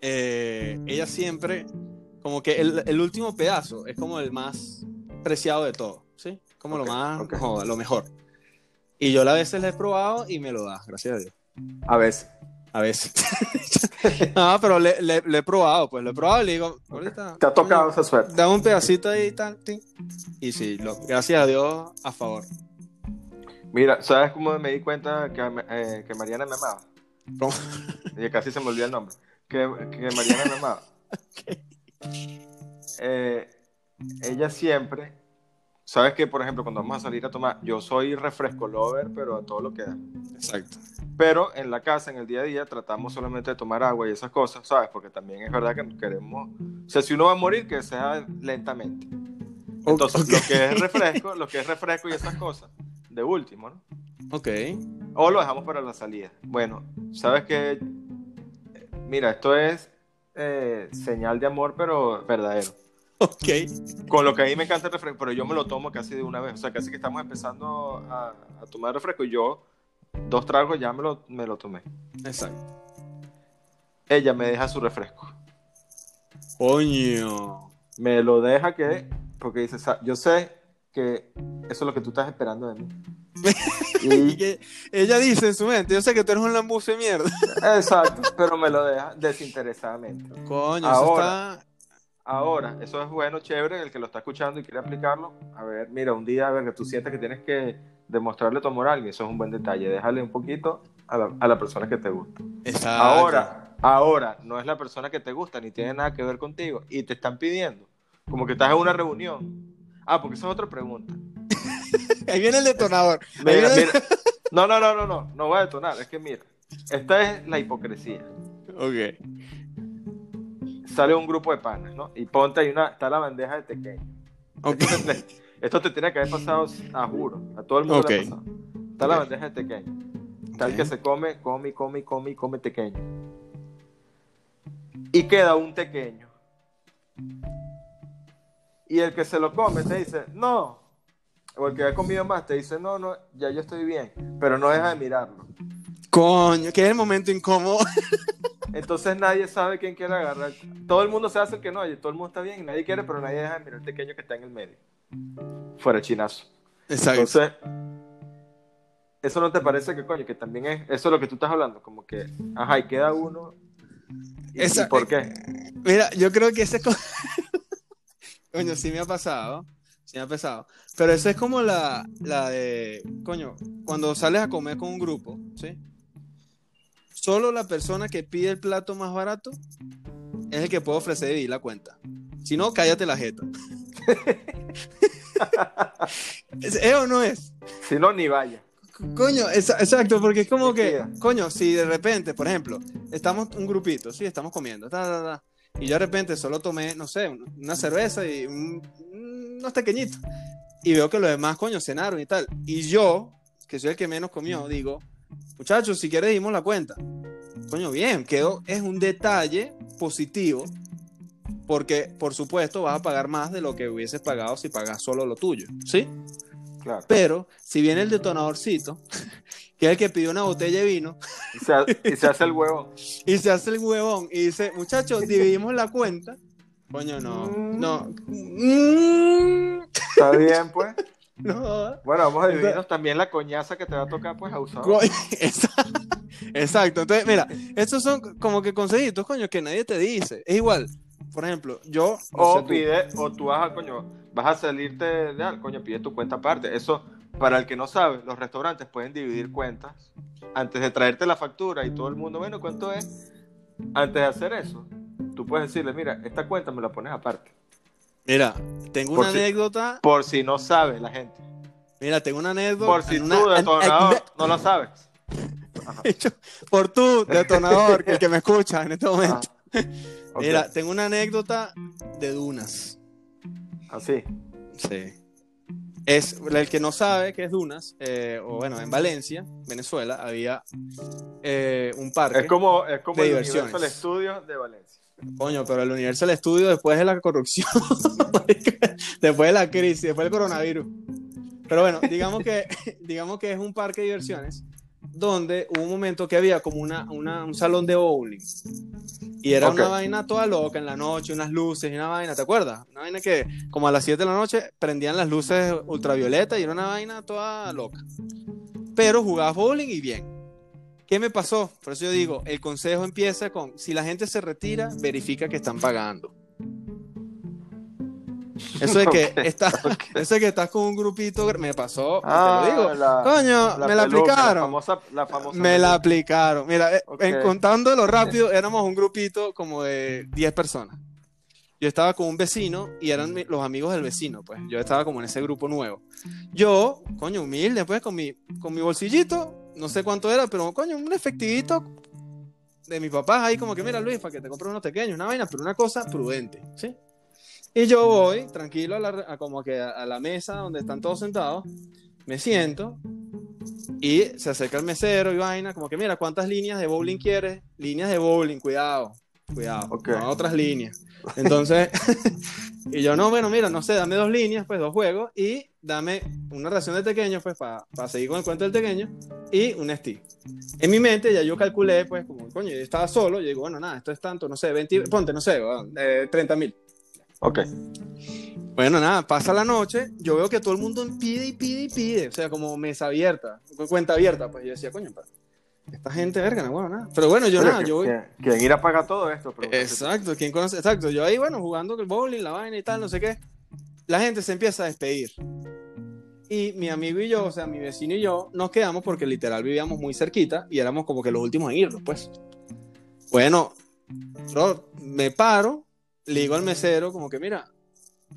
S2: eh, ella siempre como que el, último pedazo es como el más preciado de todo, ¿sí? Como lo más, lo mejor. Y yo a veces le he probado y me lo da, gracias a Dios.
S1: A veces.
S2: A veces. no, pero le, he probado, pues lo he probado y le digo,
S1: ahorita. Te ha tocado esa suerte.
S2: Dame un pedacito ahí y tal. Y sí, gracias a Dios, a favor.
S1: Mira, ¿sabes cómo me di cuenta que, eh, que Mariana me amaba?
S2: ¿Cómo?
S1: Y casi se me olvidó el nombre. Que, que Mariana me amaba. Eh, ella siempre, sabes que por ejemplo cuando vamos a salir a tomar, yo soy refresco lover, pero a todo lo que da.
S2: Exacto.
S1: Pero en la casa, en el día a día, tratamos solamente de tomar agua y esas cosas, ¿sabes? Porque también es verdad que queremos, o sea, si uno va a morir, que sea lentamente. Entonces, lo que es refresco, lo que es refresco y esas cosas, de último, ¿no?
S2: Ok.
S1: O lo dejamos para la salida. Bueno, sabes que, mira, esto es eh, señal de amor, pero verdadero.
S2: Ok.
S1: Con lo que a mí me encanta el refresco, pero yo me lo tomo casi de una vez. O sea, casi que estamos empezando a, tomar refresco y yo, dos tragos ya me lo, me lo tomé.
S2: Exacto.
S1: ella me deja su refresco.
S2: Coño.
S1: Me lo deja que, porque dice, "Sa- yo sé que eso es lo que tú estás esperando de mí.
S2: Y que ella dice en su mente, yo sé que tú eres un lambuce de mierda.
S1: exacto, pero me lo deja desinteresadamente.
S2: Coño,
S1: Ahora.
S2: eso está...
S1: Ahora, eso es bueno, chévere, el que lo está escuchando y quiere aplicarlo. A ver, mira, un día, a ver, que tú sientes que tienes que demostrarle tu amor a alguien, eso es un buen detalle. Déjale un poquito a la, a la persona que te gusta.
S2: Exacto.
S1: Ahora, ahora, no es la persona que te gusta, ni tiene nada que ver contigo, y te están pidiendo, como que estás en una reunión. Ah, porque esa es otra pregunta.
S2: Ahí viene el detonador.
S1: Mira,
S2: viene-
S1: mira. No, no, no, no, no, no voy a detonar, es que mira, esta es la hipocresía.
S2: Ok.
S1: Sale un grupo de panas, ¿no? Y ponte ahí una, está la bandeja de pequeño.
S2: Ok.
S1: Esto, te- esto te tiene que haber pasado, a juro, a todo el mundo le ha pasado. Está la bandeja de el
S2: Ok.
S1: que se come, come, come, come, come pequeño. Y queda un pequeño. Y el que se lo come te dice, no. O el que ha comido más te dice, no, no, ya yo estoy bien. Pero no deja de mirarlo.
S2: Coño, que es el momento incómodo.
S1: Entonces nadie sabe quién quiere agarrar. Todo el mundo se hace el que no, oye, todo el mundo está bien, nadie quiere, pero nadie deja de mirar al pequeño que está en el medio. Fuera chinazo.
S2: Exacto.
S1: Entonces, ¿eso no te parece que, coño, que también es, eso es lo que tú estás hablando? Como que, ajá, y queda uno. ¿Y,
S2: Esa-
S1: y por qué?
S2: Mira, yo creo que ese. Coño, sí me ha pasado. Sí me ha pasado. Pero esa es como la, la de... Coño, cuando sales a comer con un grupo, ¿sí? Solo la persona que pide el plato más barato es el que puede ofrecer dividir la cuenta. Si no, cállate la jeta. ¿Es, ¿es o no es?
S1: Si no, ni vaya.
S2: Coño, esa- exacto, porque es como que, coño, si de repente, por ejemplo, estamos un grupito, sí, estamos comiendo, ta, ta, ta, y yo de repente solo tomé, no sé, un- una cerveza y un- unos pequeñitos, y veo que los demás, coño, cenaron y tal, y yo, que soy el que menos comió, digo, muchachos, si quieres dimos la cuenta. Coño, bien, quedó, es un detalle positivo, porque, por supuesto, vas a pagar más de lo que hubieses pagado si pagas solo lo tuyo, ¿sí?
S1: Claro.
S2: Pero si viene el detonadorcito, que es el que pidió una botella de vino,
S1: Y se, ha- y se hace el huevo.
S2: y se hace el huevón y dice, muchachos, dividimos la cuenta. Coño, no,
S1: Mm.
S2: no.
S1: Está bien, pues.
S2: No.
S1: Bueno, vamos a dividirnos también la coñaza que te va a tocar, pues, a usar.
S2: Co- Exacto. Exacto. Entonces, mira, estos son como que consejitos, coño, que nadie te dice. Es igual. Por ejemplo, yo. no
S1: O
S2: sé tú.
S1: pide, o tú vas a, coño, vas a salirte de algo, coño, pide tu cuenta aparte. Eso, para el que no sabe, los restaurantes pueden dividir cuentas antes de traerte la factura y todo el mundo, bueno, ¿cuánto es? Antes de hacer eso, tú puedes decirle, mira, esta cuenta me la pones aparte.
S2: Mira, tengo
S1: Por
S2: una
S1: si-
S2: anécdota.
S1: Por si no sabe la gente.
S2: Mira, tengo una anécdota.
S1: Por si
S2: una-
S1: tú, detonador,
S2: an-
S1: no lo sabes.
S2: Por tu detonador, el que me escucha en este momento.
S1: Ah, ok.
S2: Mira, tengo una anécdota de dunas.
S1: Así.
S2: Sí. Es el que no sabe que es Dunas, eh, o bueno, en Valencia, Venezuela, había eh, un parque.
S1: Es como, es como
S2: De
S1: el
S2: diversiones.
S1: Universal Studios de Valencia.
S2: Coño, pero el Universal Studio después de la corrupción, después de la crisis, después del coronavirus. Pero bueno, digamos que, digamos que es un parque de diversiones donde hubo un momento que había como una, una- un salón de bowling. Y era
S1: Ok.
S2: una vaina toda loca en la noche, unas luces y una vaina, ¿te acuerdas? Una vaina que como a las 7 de la noche prendían las luces ultravioleta y era una vaina toda loca. Pero jugabas bowling y bien. ¿Qué me pasó? Por eso yo digo, el consejo empieza con, si la gente se retira, verifica que están pagando. Eso de que,
S1: Ok,
S2: está, eso de que estás con un grupito, me pasó,
S1: Ah,
S2: te lo digo.
S1: la-
S2: Coño, me la
S1: peluca,
S2: aplicaron.
S1: La famosa, la famosa
S2: Me la aplicaron. Mira, eh,
S1: Ok.
S2: en contándolo rápido, éramos un grupito como de 10 personas. Yo estaba con un vecino y eran los amigos del vecino, pues. Yo estaba como en ese grupo nuevo. Yo, coño, humilde, pues, con mi, con mi bolsillito, no sé cuánto era, pero coño, un efectivito de mi papá ahí, como que, mira, Luis, para que te compres unos pequeños, una vaina, pero una cosa prudente, ¿sí? Y yo voy tranquilo a la, a como que a, a la mesa donde están todos sentados, me siento y se acerca el mesero y vaina, como que mira, ¿cuántas líneas de bowling quieres? Líneas de bowling, cuidado, cuidado,
S1: Ok.
S2: no otras líneas. Entonces, y yo, no, bueno, mira, no sé, dame dos líneas, pues dos juegos, y dame una ración de pequeños, pues para seguir con el cuento del pequeño, y un stick. En mi mente ya yo calculé, pues, como, coño, yo estaba solo, yo digo, bueno, nada, esto es tanto, no sé, 20, ponte, no sé, eh, 30 mil.
S1: Ok.
S2: Bueno, nada, pasa la noche, yo veo que todo el mundo pide y pide y pide, o sea, como mesa abierta, cuenta abierta, pues yo decía, coño, pa, esta gente verga, no, bueno, nada. Pero bueno, yo
S1: Pero
S2: nada,
S1: que-
S2: yo voy.
S1: ¿Quién irá a pagar todo esto? Tú.
S2: Exacto, ¿quién conoce? Exacto, yo ahí, bueno, jugando el bowling, la vaina y tal, no sé qué. La gente se empieza a despedir. Y mi amigo y yo, o sea, mi vecino y yo, nos quedamos porque literal vivíamos muy cerquita y éramos como que los últimos en irnos, pues. Bueno, bro, me paro, le digo al mesero, como que, mira,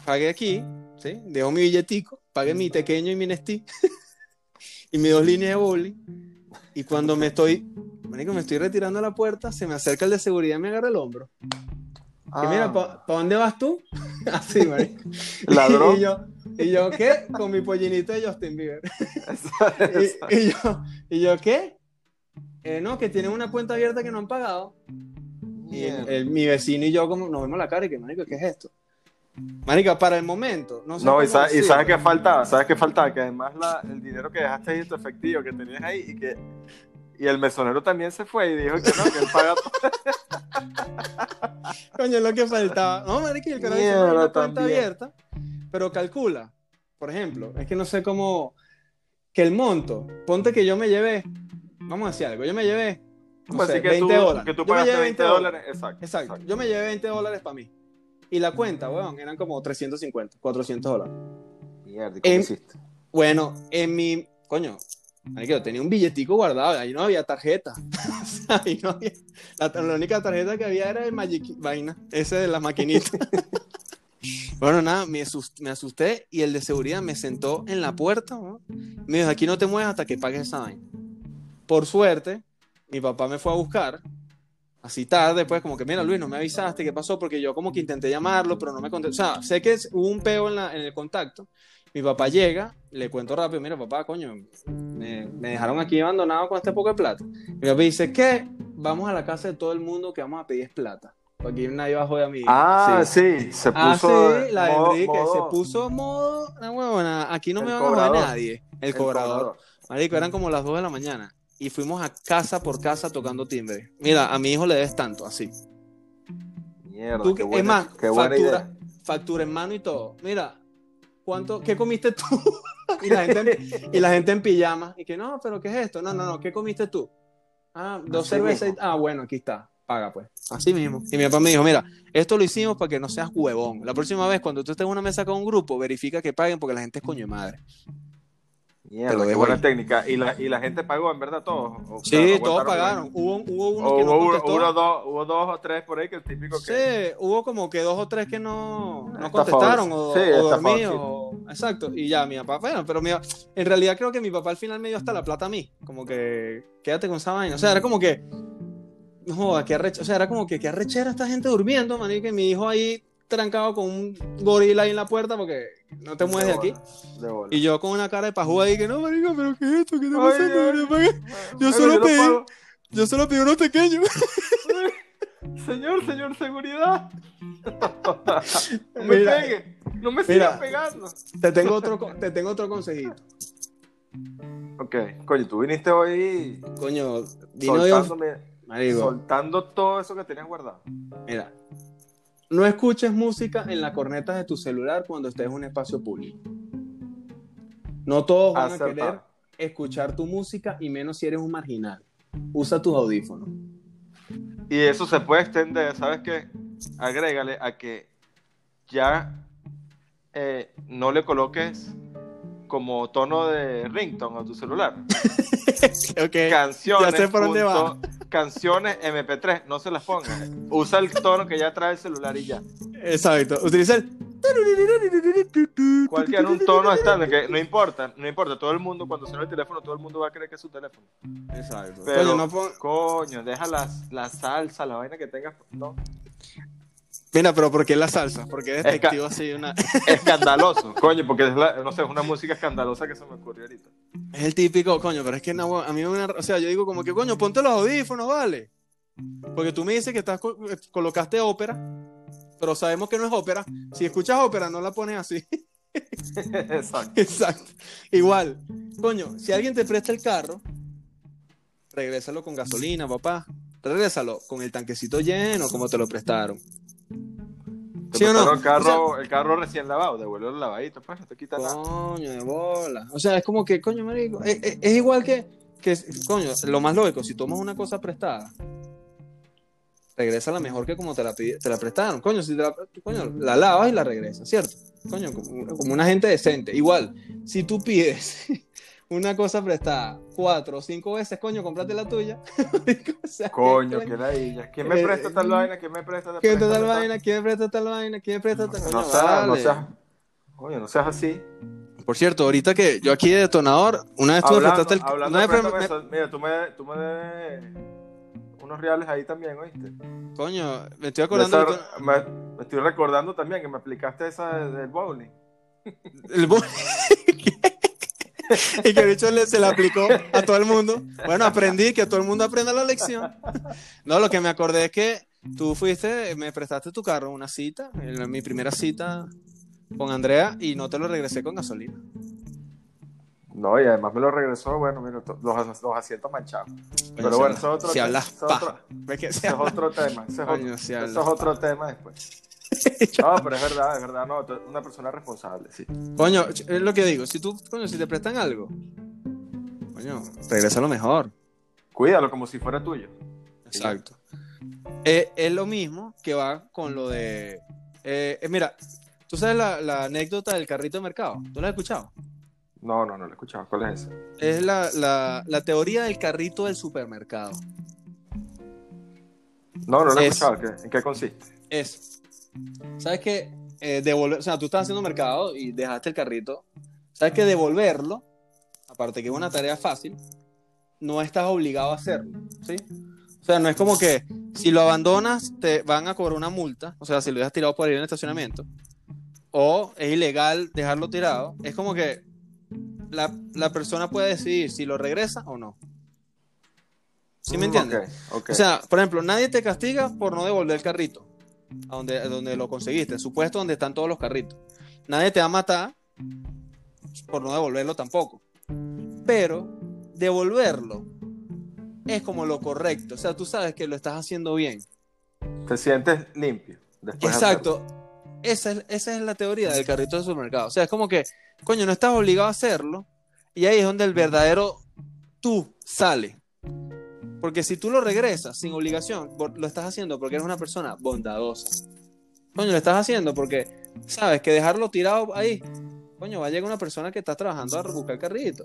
S2: pagué aquí, ¿sí? Dejo mi billetico, pagué mi pequeño y mi Nestí y mis dos líneas de bowling. Y cuando me estoy, marico, me estoy retirando a la puerta, se me acerca el de seguridad y me agarra el hombro. Que mira,
S1: Ah,
S2: ¿para dónde vas tú? Así, marico.
S1: Ladrón.
S2: Y yo, y yo, ¿qué? Con mi pollinito de Justin Bieber.
S1: Eso- eso.
S2: Y, y yo, y yo, ¿qué? Eh, no, que tienen una cuenta abierta que no han pagado. Y el-
S1: Mierda.
S2: el- mi vecino y yo como nos vemos la cara y que, marico, ¿qué es esto? Marica, para el momento, no sé
S1: No, y, y sabes qué faltaba, sabes qué faltaba, que además la- el dinero que dejaste ahí, tu efectivo que tenías ahí, y que y el mesonero también se fue y dijo que no, que él paga.
S2: Coño, lo que faltaba. No, marica, y el carajo hay una cuenta abierta, pero calcula, por ejemplo, es que no sé cómo, que el monto, ponte que yo me llevé, vamos a decir algo, yo me llevé, no
S1: Pues
S2: sé,
S1: así que
S2: 20
S1: tú,
S2: dólares.
S1: que tú
S2: Yo me llevé
S1: 20 dólares. Exacto.
S2: Exacto, yo me llevé 20 dólares para mí. Y la cuenta, weón, eran como 350, 400 dólares.
S1: Mierda, ¿y cómo
S2: En-
S1: hiciste?
S2: Bueno, en mi, coño, yo tenía un billetico guardado, ahí no había tarjeta. Ahí no había- la, la única tarjeta que había era el Magic Vaina, ese de la maquinita. bueno, nada, me asusté, me asusté y el de seguridad me sentó en la puerta. ¿no? Me dijo, aquí no te mueves hasta que pagues esa vaina. Por suerte, mi papá me fue a buscar. Así tarde, pues, como que, mira, Luis, no me avisaste, ¿qué pasó? Porque yo como que intenté llamarlo, pero no me contestó. O sea, sé que es- hubo un peo en, la- en el contacto. Mi papá llega, le cuento rápido, mira, papá, coño, me, me dejaron aquí abandonado con este poco de plata. Mi papá dice, ¿qué? Vamos a la casa de todo el mundo que vamos a pedir es plata. Aquí nadie va a joder a mí.
S1: Ah, sí, se puso.
S2: Ah, sí, la de
S1: modo-
S2: Enrique,
S1: modo-
S2: se puso modo, una huevona, aquí no
S1: El
S2: me van a joder
S1: cobrador.
S2: nadie. El, cobrador. Marico, eran como las 2 de la mañana. Y fuimos a casa por casa tocando timbre. Mira, a mi hijo le des tanto, así.
S1: Mierda,
S2: Tú,
S1: qué
S2: es
S1: buena,
S2: más,
S1: qué buena
S2: factura,
S1: idea.
S2: factura en mano y todo. Mira, ¿cuánto, ¿qué comiste tú? y, la gente, en- y la gente en pijama. Y que no, pero ¿qué es esto? No, no, no, ¿qué comiste tú? Ah, dos
S1: Así
S2: cervezas. y-. Ah, bueno, aquí está. Paga pues. Así mismo. Y mi papá me dijo, mira, esto lo hicimos para que no seas huevón. La próxima vez, cuando tú estés en una mesa con un grupo, verifica que paguen porque la gente es coño de madre. Te
S1: Mierda,
S2: lo dejo
S1: buena
S2: ahí.
S1: técnica. ¿Y la, ¿Y la gente pagó, en verdad, todos? O,
S2: Sí,
S1: claro,
S2: todos pagaron. Hubo, hubo uno
S1: O
S2: que no
S1: hubo,
S2: contestó.
S1: uno, dos, hubo dos o tres por ahí que el típico que.
S2: Sí, hubo como que dos o tres que no, no contestaron o,
S1: sí,
S2: o Exacto, y ya mi papá, bueno, pero mi, en realidad creo que mi papá al final me dio hasta la plata a mí, como que quédate con esa vaina. O sea, era como que, no qué arreche- o sea, era como que qué arrechera esta gente durmiendo, man, y que mi hijo ahí trancado con un gorila ahí en la puerta porque no te mueves de aquí.
S1: De bola.
S2: Y yo con una cara de pajú ahí que no, marico, pero ¿qué es esto? ¿Qué pasando?
S1: ay,
S2: Yo solo pedí. Yo solo pedí unos pequeños.
S1: Señor, señor, seguridad. No me
S2: Mira,
S1: pegue. No me sigas pegando.
S2: Te tengo otro, te tengo otro consejito.
S1: Ok, coño, tú viniste hoy
S2: Coño,
S1: soltándome, soltando todo eso que tenías guardado.
S2: mira. No escuches música en la corneta de tu celular cuando estés en un espacio público. No todos van a querer escuchar tu música y menos si eres un marginal. Usa tus audífonos.
S1: Y eso se puede extender, ¿sabes qué? Agrégale a que ya eh, no le coloques como tono de ringtone a tu celular.
S2: Ok.
S1: Canciones,
S2: ya sé por dónde va.
S1: canciones MP3, no se las pongas. Usa el tono que ya trae el celular y ya.
S2: Exacto. Utiliza el.
S1: Cualquier un tono estándar, que no importa, no importa. Todo el mundo, cuando suena el teléfono, todo el mundo va a creer que es su teléfono.
S2: Exacto.
S1: Pero,
S2: Coño, no pon-
S1: coño, deja la, la salsa, la vaina que tengas. No.
S2: Mira, pero ¿por qué la salsa? Porque es detective así una.
S1: Escandaloso, coño, porque es la, no sé, es una música escandalosa que se me ocurrió ahorita.
S2: Es el típico, coño, pero es que no, a mí me da- o sea, yo digo como que, coño, ponte los audífonos, vale. Porque tú me dices que estás co- colocaste ópera, pero sabemos que no es ópera. Si escuchas ópera, no la pones así.
S1: Exacto.
S2: Exacto. Igual, coño, si alguien te presta el carro, regrésalo con gasolina, papá. Regrésalo con el tanquecito lleno, como te lo prestaron. ¿Sí o no?
S1: prestaron El carro, el carro recién lavado, devuélvelo lavadito, pues no te quita nada.
S2: Coño de bola. O sea, es como que, coño, marico, es, es- es igual que, que, coño, lo más lógico, si tomas una cosa prestada, regresa la mejor que como te la, te la prestaron. Coño, si te la, coño, la lavas y la regresas, ¿cierto? Coño, como, como una gente decente. Igual, si tú pides una cosa prestada cuatro o cinco veces, coño, cómprate la tuya. Marico, o sea,
S1: Coño,
S2: ¿qué
S1: qué ladilla. ¿Quién me
S2: Eh,
S1: presta tal vaina? ¿Quién me presta tal
S2: ¿Quién te
S1: presta
S2: tal vaina? ¿Quién me presta tal vaina? ¿Quién me presta tal
S1: No
S2: Coño,
S1: seas, no seas, coño, no seas así.
S2: Por cierto, ahorita que yo aquí de detonador, una vez tú me
S1: Hablando,
S2: prestaste el
S1: hablando
S2: una
S1: de
S2: vez me-
S1: eso, mira, tú me, tú me debes unos reales ahí también, ¿oíste?
S2: Coño, me estoy acordando que
S1: me, me estoy recordando también que me aplicaste esa de- del bowling.
S2: el bu- y que el bicho le- se le aplicó a todo el mundo. Bueno, aprendí que todo el mundo aprenda la lección. No, lo que me acordé es que tú fuiste, me prestaste tu carro, una cita, en mi primera cita con Andrea y no te lo regresé con gasolina.
S1: No, y además me lo regresó, bueno, mira, los, los asientos manchados. Pero bueno, eso es otro
S2: si
S1: tema,
S2: hablas
S1: eso es
S2: paja.
S1: otro-
S2: que
S1: es tema, es,
S2: si
S1: eso es otro tema después. No, pero es verdad, es verdad, no, tú eres una persona responsable, sí.
S2: Coño, es lo que digo, si tú, coño, si te prestan algo, coño, regresa lo mejor.
S1: Cuídalo como si fuera tuyo.
S2: Exacto. Eh, es lo mismo que va con lo de. eh, eh, mira, tú sabes la, la anécdota del carrito de mercado. ¿Tú la has escuchado?
S1: No, no, no lo he escuchado. ¿Cuál es ese?
S2: Es la, la- la teoría del carrito del supermercado.
S1: No, no lo he
S2: Es-
S1: escuchado. ¿Qué- ¿En qué consiste?
S2: Es. ¿Sabes qué? Eh, devolver, o sea, tú estás haciendo mercado y dejaste el carrito. ¿Sabes que devolverlo, aparte que es una tarea fácil, no estás obligado a hacerlo? ¿Sí? O sea, no es como que si lo abandonas te van a cobrar una multa, o sea, si lo dejas tirado por ahí en el estacionamiento, o es ilegal dejarlo tirado, es como que la, la persona puede decidir si lo regresa o no. ¿Sí me entiendes?
S1: ok, ok.
S2: O sea, por ejemplo, nadie te castiga por no devolver el carrito a donde, a donde lo conseguiste, en su puesto donde están todos los carritos. Nadie te va a matar por no devolverlo tampoco. Pero devolverlo es como lo correcto. O sea, tú sabes que lo estás haciendo bien.
S1: Te sientes limpio. Después
S2: Exacto. Esa es, esa es la teoría del carrito de supermercado. O sea, es como que, coño, no estás obligado a hacerlo. Y ahí es donde el verdadero tú sale. Porque si tú lo regresas sin obligación, lo estás haciendo porque eres una persona bondadosa. Coño, lo estás haciendo porque sabes que dejarlo tirado ahí, coño, va a llegar una persona que está trabajando a buscar el carrito.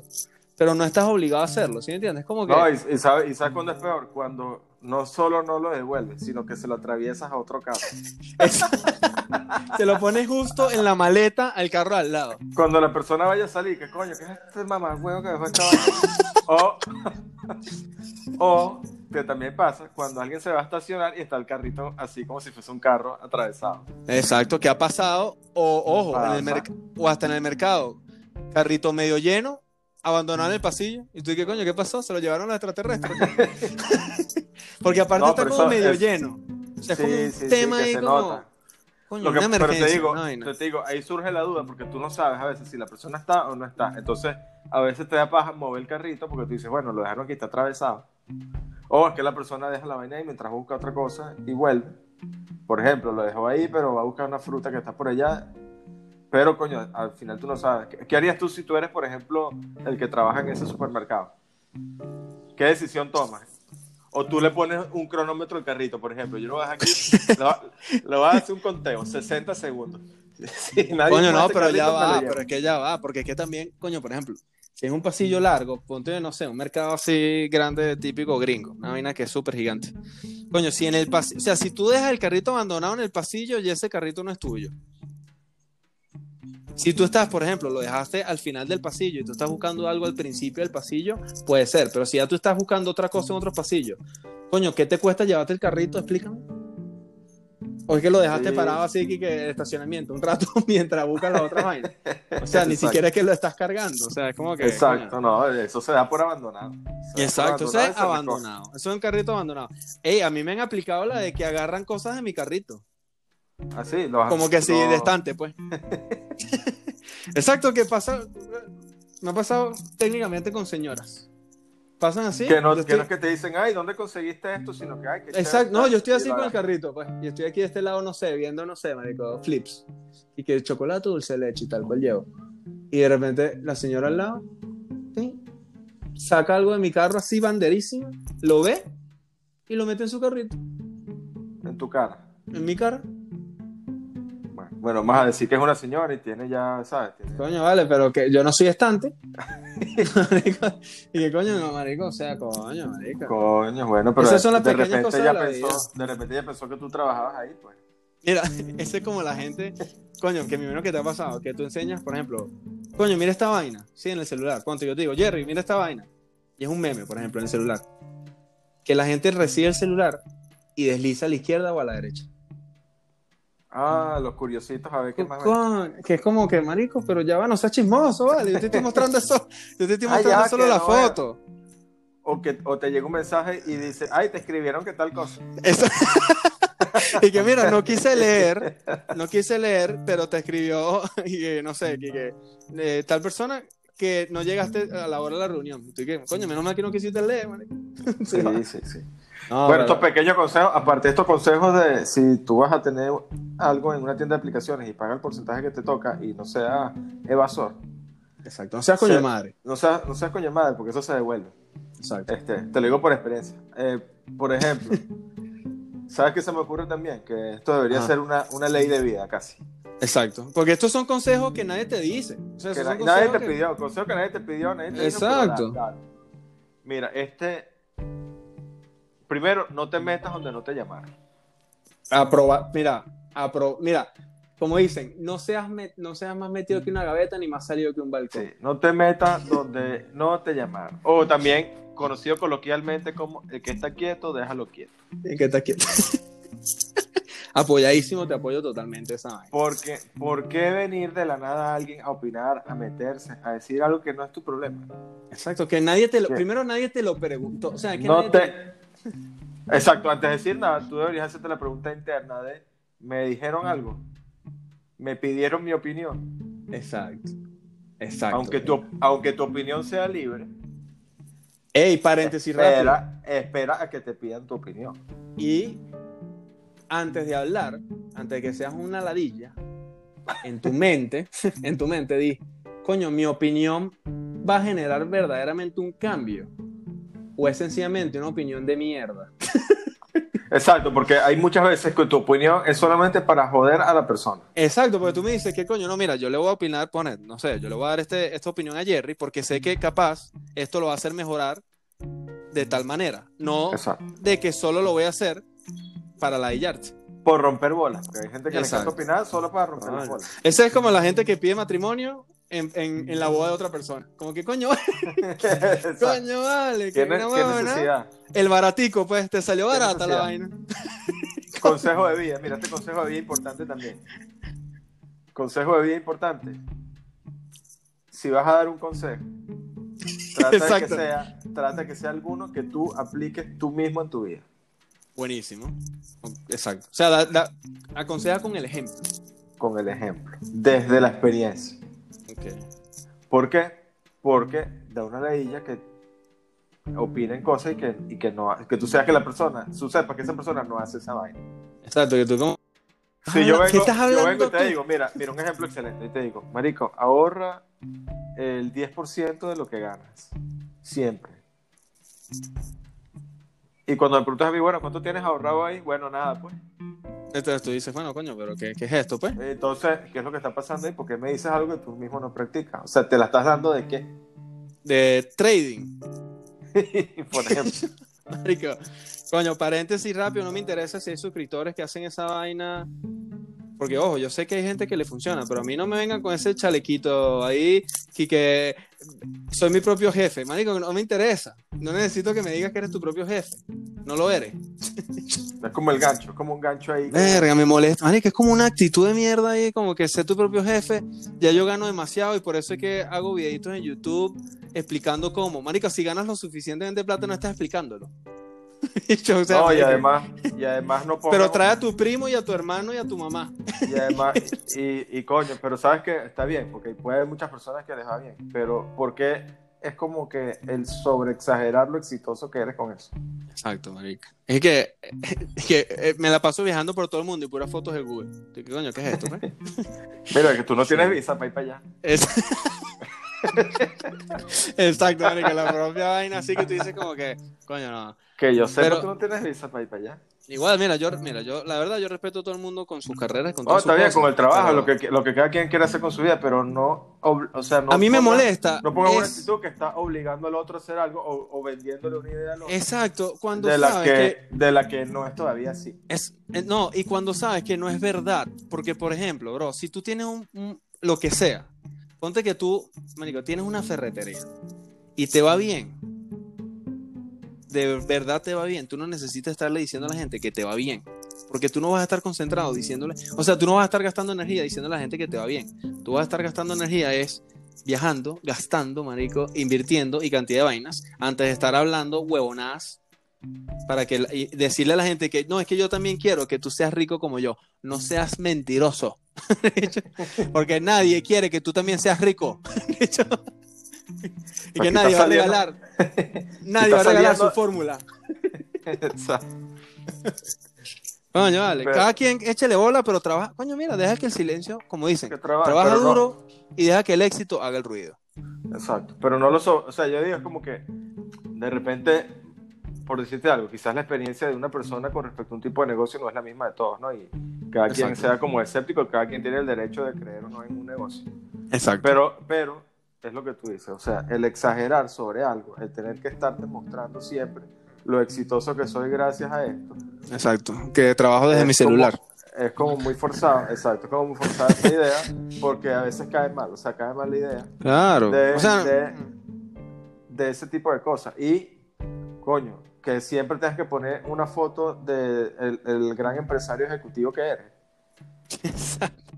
S2: Pero no estás obligado a hacerlo, ¿sí me entiendes? Es como que.
S1: No, y, y sabes y sabes cuándo es peor? Cuando no solo no lo devuelves, sino que se lo atraviesas a otro carro.
S2: Te lo pones justo en la maleta al carro al lado.
S1: Cuando la persona vaya a salir, que coño, ¿qué es este mamá huevo que dejó esta? O, o que también pasa cuando alguien se va a estacionar y está el carrito así como si fuese un carro atravesado.
S2: Exacto, ¿qué ha pasado? O, ojo, en el merc- o hasta en el mercado. Carrito medio lleno, abandonado en el pasillo. ¿Y tú qué coño? ¿Qué pasó? Se lo llevaron los extraterrestres. Porque aparte
S1: No,
S2: está como
S1: eso
S2: medio
S1: es-
S2: lleno. O sea, es como
S1: Sí,
S2: un
S1: sí, sí,
S2: tema
S1: que
S2: ahí
S1: se
S2: como.
S1: nota.
S2: Coño,
S1: Lo que,
S2: una
S1: pero te digo,
S2: vaina.
S1: te digo, ahí surge la duda porque tú no sabes a veces si la persona está o no está. Entonces, a veces te da paja mover el carrito porque tú dices, bueno, lo dejaron aquí, está atravesado. O es que la persona deja la vaina ahí mientras busca otra cosa y vuelve. Por ejemplo, lo dejó ahí, pero va a buscar una fruta que está por allá. Pero, coño, al final tú no sabes. ¿Qué, qué harías tú si tú eres, por ejemplo, el que trabaja en ese supermercado? ¿Qué decisión tomas? O tú le pones un cronómetro al carrito, por ejemplo. Yo lo voy a dejar aquí, le va- le voy a hacer un conteo, 60 segundos. Nadie
S2: Coño, no, pero ya
S1: lo
S2: va, pero es que ya va, porque es que también, coño, por ejemplo, si es un pasillo largo, ponte, no sé, un mercado así grande, típico gringo, una vaina que es súper gigante. Coño, si en el pasillo, o sea, si tú dejas el carrito abandonado en el pasillo, ya ese carrito no es tuyo. Si tú estás, por ejemplo, lo dejaste al final del pasillo y tú estás buscando algo al principio del pasillo, puede ser, pero si ya tú estás buscando otra cosa en otro pasillo, coño, ¿qué te cuesta llevarte el carrito? Explícame. O es que lo dejaste
S1: Sí.
S2: parado así que, que el estacionamiento un rato mientras buscas las otras vainas. O sea, ni
S1: Exacto.
S2: siquiera es que lo estás cargando. O sea, es como que.
S1: Exacto, no, eso se da por abandonado. Se da por
S2: Exacto, eso
S1: abandonado
S2: es abandonado. Eso es un carrito abandonado. Ey, a mí me han aplicado la de que agarran cosas de mi carrito.
S1: Así, lo has-
S2: Como que sí,
S1: lo-
S2: de estante, pues. Exacto, que pasa. Me ha pasado técnicamente con señoras. Pasan así.
S1: Que no, que
S2: estoy-
S1: no es que te dicen, ay, ¿dónde conseguiste esto? Sino que, ay, qué
S2: Exacto, no, yo estoy así con el carrito, pues. Y estoy aquí de este lado, no sé, viendo, no sé, marico, flips. Y que chocolate, dulce leche y tal cual llevo. Y de repente la señora al lado ¿sí? saca algo de mi carro así banderísimo, lo ve y lo mete en su carrito,
S1: En tu cara.
S2: en mi carro.
S1: Bueno, más a decir que es una señora y tiene ya, ¿sabes? Tiene-
S2: Coño, vale, pero que yo no soy estante. Y que coño, no, marico, o sea, coño, marico.
S1: Coño, bueno, pero
S2: Esas son las
S1: de repente
S2: cosas
S1: ya
S2: de la
S1: pensó, de repente ya pensó que tú trabajabas ahí, pues.
S2: Mira, ese es como la gente, coño, que me imagino que te ha pasado, que tú enseñas, por ejemplo, coño, mira esta vaina, sí, en el celular. Cuando yo te digo, Jerry, mira esta vaina. Y es un meme, por ejemplo, en el celular. Que la gente recibe el celular y desliza a la izquierda o a la derecha.
S1: Ah, los curiositos, a ver qué más.
S2: Con- que es como que, marico, pero ya va, no seas chismoso, vale. Yo te estoy mostrando eso, yo te estoy
S1: Ah,
S2: mostrando
S1: ya,
S2: solo la
S1: no vea.
S2: foto.
S1: O, que, o te llega un mensaje y dice, ay, te escribieron que tal cosa.
S2: Eso- y que mira, no quise leer, no quise leer, pero te escribió, y que, no sé, que, que, eh, tal persona que no llegaste a la hora de la reunión. Que, coño, menos mal que no quisiste leer, marico.
S1: Sí, sí, sí.
S2: No,
S1: bueno, estos pequeños consejos, aparte de estos consejos de si tú vas a tener algo en una tienda de aplicaciones y paga el porcentaje que te toca y no sea evasor,
S2: Exacto, no seas coño
S1: Sí.
S2: madre.
S1: no seas, no seas coño madre, porque eso se devuelve.
S2: Exacto.
S1: Este, te lo digo por experiencia. Eh, por ejemplo, ¿sabes qué se me ocurre también? Que esto debería
S2: Ajá.
S1: ser una, una ley de vida casi.
S2: Exacto. Porque estos son consejos que nadie te dice. O sea,
S1: Que na- nadie
S2: consejos
S1: te
S2: que-
S1: pidió, consejo que nadie te pidió, nadie te dijo,
S2: Exacto.
S1: dale. Mira, este. Primero, no te metas donde no te llamaron.
S2: Aproba- mira, apro- mira, como dicen, no seas, me- no seas más metido que una gaveta ni más salido que un balcón.
S1: Sí, no te metas donde no te llamaron. O también conocido coloquialmente como el que está quieto, déjalo quieto.
S2: ¿Y qué está quieto? Apoyadísimo, te apoyo totalmente esa vaina.
S1: Porque, ¿por qué venir de la nada a alguien a opinar, a meterse, a decir algo que no es tu problema?
S2: Exacto, que nadie te lo, primero nadie te lo preguntó. O sea, que
S1: No
S2: nadie
S1: te... Exacto, antes de decir nada, tú deberías hacerte la pregunta interna de, ¿me dijeron algo? ¿Me pidieron mi opinión?
S2: Exacto. Exacto.
S1: Aunque tu, aunque tu opinión sea libre,
S2: Ey, paréntesis rápido.
S1: espera, espera a que te pidan tu opinión.
S2: Y antes de hablar, antes de que seas una ladilla, en tu mente, en tu mente di, coño, mi opinión va a generar verdaderamente un cambio. O es sencillamente una opinión de mierda.
S1: Exacto, porque hay muchas veces que tu opinión es solamente para joder a la persona.
S2: Exacto, porque tú me dices que coño, no, mira, yo le voy a opinar, poner, no sé, yo le voy a dar este, esta opinión a Jerry porque sé que capaz esto lo va a hacer mejorar de tal manera. No
S1: Exacto.
S2: de que solo lo voy a hacer para ladillarte.
S1: Por romper bolas, porque hay gente que
S2: Exacto.
S1: le encanta opinar solo para romper las bolas.
S2: Esa es como la gente que pide matrimonio en, en- en la boda de otra persona. Como que coño, coño, vale,
S1: ¿Qué, necesidad?
S2: El baratico, pues, te salió
S1: ¿Qué
S2: barata la vaina.
S1: Consejo de vida, mira, este consejo de vida importante también. Consejo de vida importante. Si vas a dar un consejo, trata de que sea, trata que sea alguno que tú apliques tú mismo en tu vida.
S2: Buenísimo. Exacto. O sea, da- da- aconseja con el ejemplo.
S1: Con el ejemplo, desde la experiencia. ¿Por qué? Porque da una ladilla que opinen cosas y que, y que no que tú seas que la persona, tú sepas que esa persona no hace esa vaina.
S2: Exacto, que tú como...
S1: Si yo
S2: Ah,
S1: vengo,
S2: ¿qué estás
S1: yo vengo y te
S2: tú?
S1: digo, mira, mira un ejemplo excelente, y te digo, marico, ahorra el 10% de lo que ganas, siempre. Y cuando me preguntas a mí, bueno, ¿cuánto tienes ahorrado ahí? Bueno, nada, pues.
S2: Entonces tú dices, bueno, coño, pero ¿qué, qué es esto, pues?
S1: Entonces, ¿qué es lo que está pasando ahí? ¿Por qué me dices algo que tú mismo no practicas? O sea, ¿te la estás dando de qué?
S2: De trading.
S1: Por ejemplo.
S2: Marico, coño, paréntesis rápido, no me interesa si hay suscriptores que hacen esa vaina. Porque, ojo, yo sé que hay gente que le funciona, pero a mí no me vengan con ese chalequito ahí y que soy mi propio jefe. Marico, no me interesa. No necesito que me digas que eres tu propio jefe. No lo eres.
S1: Es como el gancho, es como un gancho ahí.
S2: Verga, me molesta. Marico, es como una actitud de mierda ahí, como que ser tu propio jefe. Ya yo gano demasiado y por eso es que hago videitos en YouTube explicando cómo. Marico, si ganas lo suficientemente plata, no estás explicándolo. O sea,
S1: no, y además, y además no
S2: Pero
S1: pongamos-
S2: trae a tu primo y a tu hermano y a tu mamá.
S1: Y además, y, y coño, pero sabes que está bien, porque puede haber muchas personas que les va bien, pero ¿por qué es como que el sobreexagerar lo exitoso que eres con eso?
S2: Exacto, marica. Es que, es que eh, me la paso viajando por todo el mundo y puras fotos de Google. ¿Qué coño? ¿Qué es esto? pues?
S1: Mira, que tú no tienes visa para ir para allá.
S2: Es- Exacto, marica. La propia vaina así que tú dices como que, coño, no.
S1: Que yo sé
S2: Pero-
S1: que tú no tienes visa para ir para allá.
S2: Igual, mira, yo, mira, yo, la verdad, yo respeto a todo el mundo con sus carreras, con
S1: Oh, está bien, con el trabajo, lo que, lo que cada quien quiere hacer con su vida, pero no, o sea, no
S2: a mí me
S1: pongas-
S2: molesta.
S1: No pongas una
S2: es-
S1: actitud que está obligando al otro a hacer algo o, o vendiéndole una idea al otro.
S2: Exacto, cuando
S1: de la
S2: sabes
S1: que,
S2: que
S1: de la que no es todavía así.
S2: Es, eh, no, y cuando sabes que no es verdad, porque por ejemplo, bro, si tú tienes un, un- lo que sea, ponte que tú, marico, tienes una ferretería y te va bien, de verdad te va bien, tú no necesitas estarle diciendo a la gente que te va bien, porque tú no vas a estar concentrado diciéndole, o sea, tú no vas a estar gastando energía diciendo a la gente que te va bien, tú vas a estar gastando energía es viajando, gastando, marico, invirtiendo y cantidad de vainas, antes de estar hablando huevonadas para que decirle a la gente que no es que yo también quiero que tú seas rico como yo. No seas mentiroso porque nadie quiere que tú también seas rico. Y que
S1: Aquí
S2: nadie va a regalar. nadie va a regalar su fórmula.
S1: Exacto.
S2: coño vale.
S1: Pero-
S2: cada quien échale bola pero trabaja coño mira deja que el silencio como dicen
S1: Que trabaja,
S2: trabaja
S1: pero no-
S2: duro y deja que el éxito haga el ruido.
S1: Exacto, pero no lo so o sea, yo digo es como que de repente, por decirte algo, quizás la experiencia de una persona con respecto a un tipo de negocio no es la misma de todos, ¿no? Y cada quien sea como escéptico, cada quien tiene el derecho de creer o no en un negocio.
S2: exacto
S1: Pero, pero, es lo que tú dices, o sea, el exagerar sobre algo, el tener que estarte mostrando siempre lo exitoso que soy gracias a esto.
S2: exacto que trabajo desde
S1: es
S2: mi
S1: como-
S2: celular
S1: es como muy forzado, exacto, es como muy forzada esa idea, porque a veces cae mal, o sea, cae mal la idea.
S2: claro
S1: de,
S2: o sea
S1: de- de ese tipo de cosas. Y, coño, que siempre tengas que poner una foto del de el gran empresario ejecutivo que eres.
S2: exacto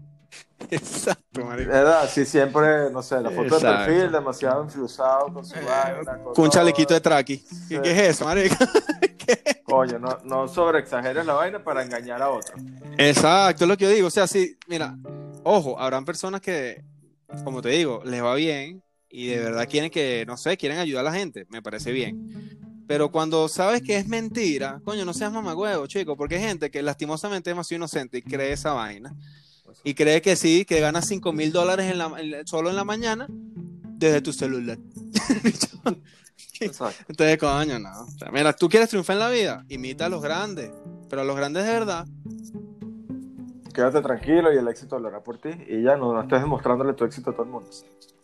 S2: exacto marico.
S1: ¿Verdad? Sí, siempre, no sé, la foto de perfil, demasiado influsado con su
S2: Eh,
S1: vaina. con
S2: con un chalequito de traqui
S1: Sí.
S2: ¿Qué, qué es eso marico?
S1: Coño, no, no sobreexageres la vaina para engañar a otro.
S2: Exacto, es lo que yo digo. O sea, sí, mira, ojo, habrán personas que, como te digo, les va bien y de verdad quieren que, no sé, quieren ayudar a la gente. Me parece bien. Pero cuando sabes que es mentira, coño, no seas mamagüevo, chico, porque hay gente que lastimosamente es demasiado inocente y cree esa vaina. Y cree que sí, que ganas 5 mil dólares en la- en- solo en la mañana desde tu celular.
S1: Exacto.
S2: Entonces, coño, no. O sea, mira, tú quieres triunfar en la vida, imita a los grandes. Pero a los grandes de verdad,
S1: Quédate tranquilo y el éxito hablará por ti. Y ya no, no estés demostrándole tu éxito a todo el mundo.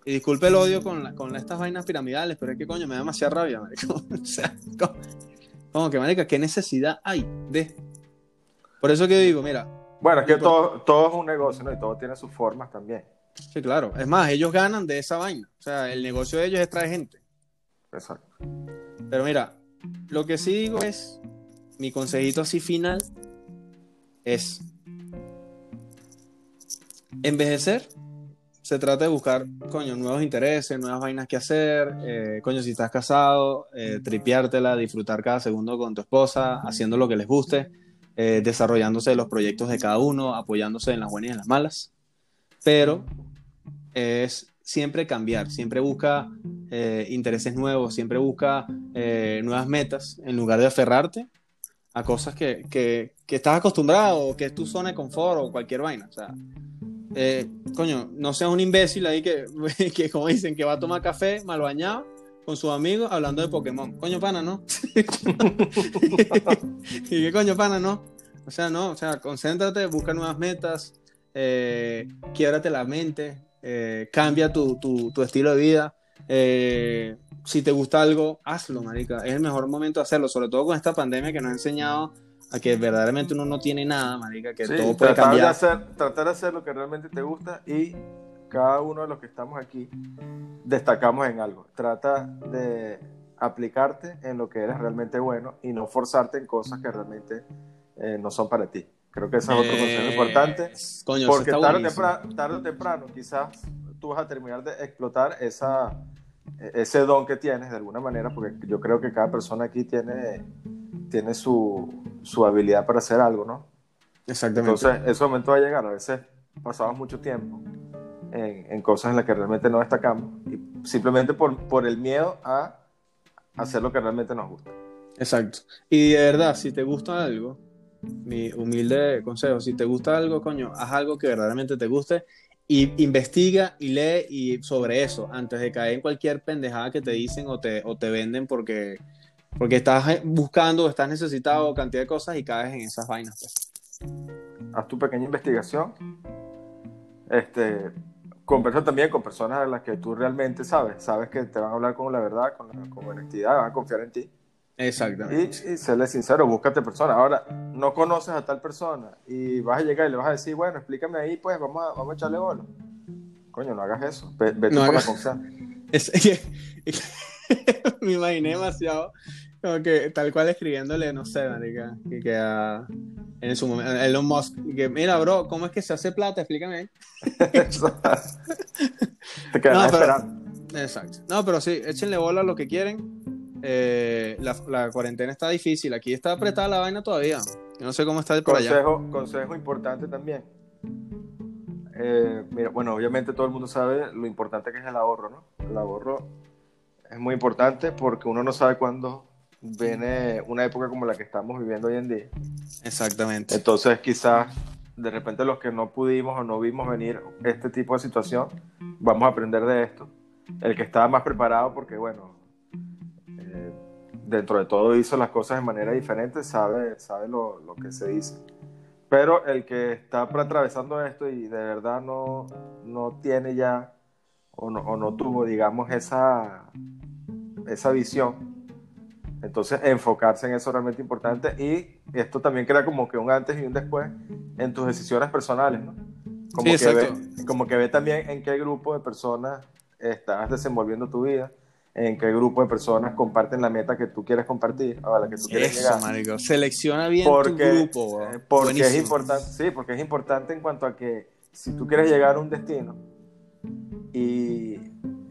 S2: Y disculpe el odio con, la- con estas vainas piramidales, pero es que coño, me da demasiada rabia, marico. O sea, como, como que, marica, ¿qué necesidad hay de? Por eso que digo, mira,
S1: Bueno, es que
S2: por-
S1: todo, todo es un negocio, ¿no? Y todo tiene sus formas también.
S2: sí, claro. Es más, ellos ganan de esa vaina. O sea, el negocio de ellos es traer gente.
S1: Exacto.
S2: Pero mira, lo que sí digo es, mi consejito así final es envejecer. Se trata de buscar, coño, nuevos intereses, nuevas vainas que hacer. eh, coño, si estás casado, eh, tripiártela, disfrutar cada segundo con tu esposa, haciendo lo que les guste, eh, desarrollándose los proyectos de cada uno, apoyándose en las buenas y en las malas. Pero es siempre cambiar, siempre busca eh, intereses nuevos, siempre busca eh, nuevas metas, en lugar de aferrarte a cosas que, que, que estás acostumbrado que es tu zona de confort o cualquier vaina. Eh, coño, no seas un imbécil ahí que, que, como dicen, que va a tomar café mal bañado con sus amigos hablando de Pokémon. Coño, pana, ¿no? ¿Y qué coño, pana, no? O sea, no, o sea, concéntrate, busca nuevas metas, eh, quiebrate la mente, eh, cambia tu, tu, tu estilo de vida. Eh, si te gusta algo, hazlo, marica. Es el mejor momento de hacerlo, sobre todo con esta pandemia que nos ha enseñado a que verdaderamente uno no tiene nada, marica, que
S1: Sí,
S2: todo puede
S1: tratar, de
S2: cambiar.
S1: hacer, tratar de hacer lo que realmente te gusta y cada uno de los que estamos aquí destacamos en algo. Trata de aplicarte en lo que eres realmente bueno y no forzarte en cosas que realmente eh, no son para ti. Creo que ese es otro consejo
S2: Eh,
S1: importante.
S2: Coño,
S1: Porque tarde o, temprano, tarde o temprano quizás tú vas a terminar de explotar esa, ese don que tienes de alguna manera, porque yo creo que cada persona aquí tiene tiene su, su habilidad para hacer algo, ¿no?
S2: Exactamente.
S1: Entonces, ese momento va a llegar. A veces pasamos mucho tiempo en, en cosas en las que realmente no destacamos y simplemente por, por el miedo a hacer lo que realmente nos gusta.
S2: Exacto. Y de verdad, si te gusta algo, mi humilde consejo, si te gusta algo, coño, haz algo que verdaderamente te guste y investiga y lee y sobre eso antes de caer en cualquier pendejada que te dicen o te, o te venden porque, porque estás buscando o estás necesitado cantidad de cosas y caes en esas vainas. Pues.
S1: Haz tu pequeña investigación. Este, conversa también con personas de las que tú realmente sabes, sabes que te van a hablar con la verdad, con, la, con honestidad, van a confiar en ti.
S2: Exactamente.
S1: Y, y serle sincero, búscate personas. Ahora, no conoces a tal persona y vas a llegar y le vas a decir, bueno, explícame ahí, pues vamos a, vamos a echarle bola. Coño, no hagas eso. Ve- Vete
S2: No
S1: por la
S2: hagas-
S1: confianza.
S2: Es- me imaginé demasiado como que tal cual escribiéndole, no sé, marica, que, que a- en su momento, Elon Musk, y que mira, bro, ¿cómo es que se hace plata? Explícame.
S1: Te quedarás
S2: No, pero-
S1: esperando.
S2: Exacto. No, pero sí, échenle bola a lo que quieren. Eh, la, la cuarentena está difícil, aquí está apretada la vaina todavía. Yo no sé cómo está por allá.
S1: Consejo, consejo importante también. Eh, mira, bueno, obviamente todo el mundo sabe lo importante que es el ahorro, ¿no? El ahorro es muy importante porque uno no sabe cuándo viene una época como la que estamos viviendo hoy en día.
S2: Exactamente.
S1: Entonces, quizás de repente los que no pudimos o no vimos venir este tipo de situación, vamos a aprender de esto. El que estaba más preparado, porque bueno, eh, dentro de todo hizo las cosas de manera diferente, sabe, sabe lo, lo que se dice. Pero el que está atravesando esto y de verdad no, no tiene ya o no, o no tuvo, digamos, esa, esa visión, entonces, enfocarse en eso es realmente importante y esto también crea como que un antes y un después en tus decisiones personales, ¿no? Como,
S2: Sí,
S1: que, ve, como que ve también en qué grupo de personas estás desenvolviendo tu vida, en qué grupo de personas comparten la meta que tú quieres compartir o a la que tú quieres
S2: Eso,
S1: llegar.
S2: marico. Selecciona bien
S1: Porque,
S2: tu grupo. bro.
S1: eh, porque es
S2: Buenísimo.
S1: importante, sí, porque es importante en cuanto a que si tú quieres llegar a un destino y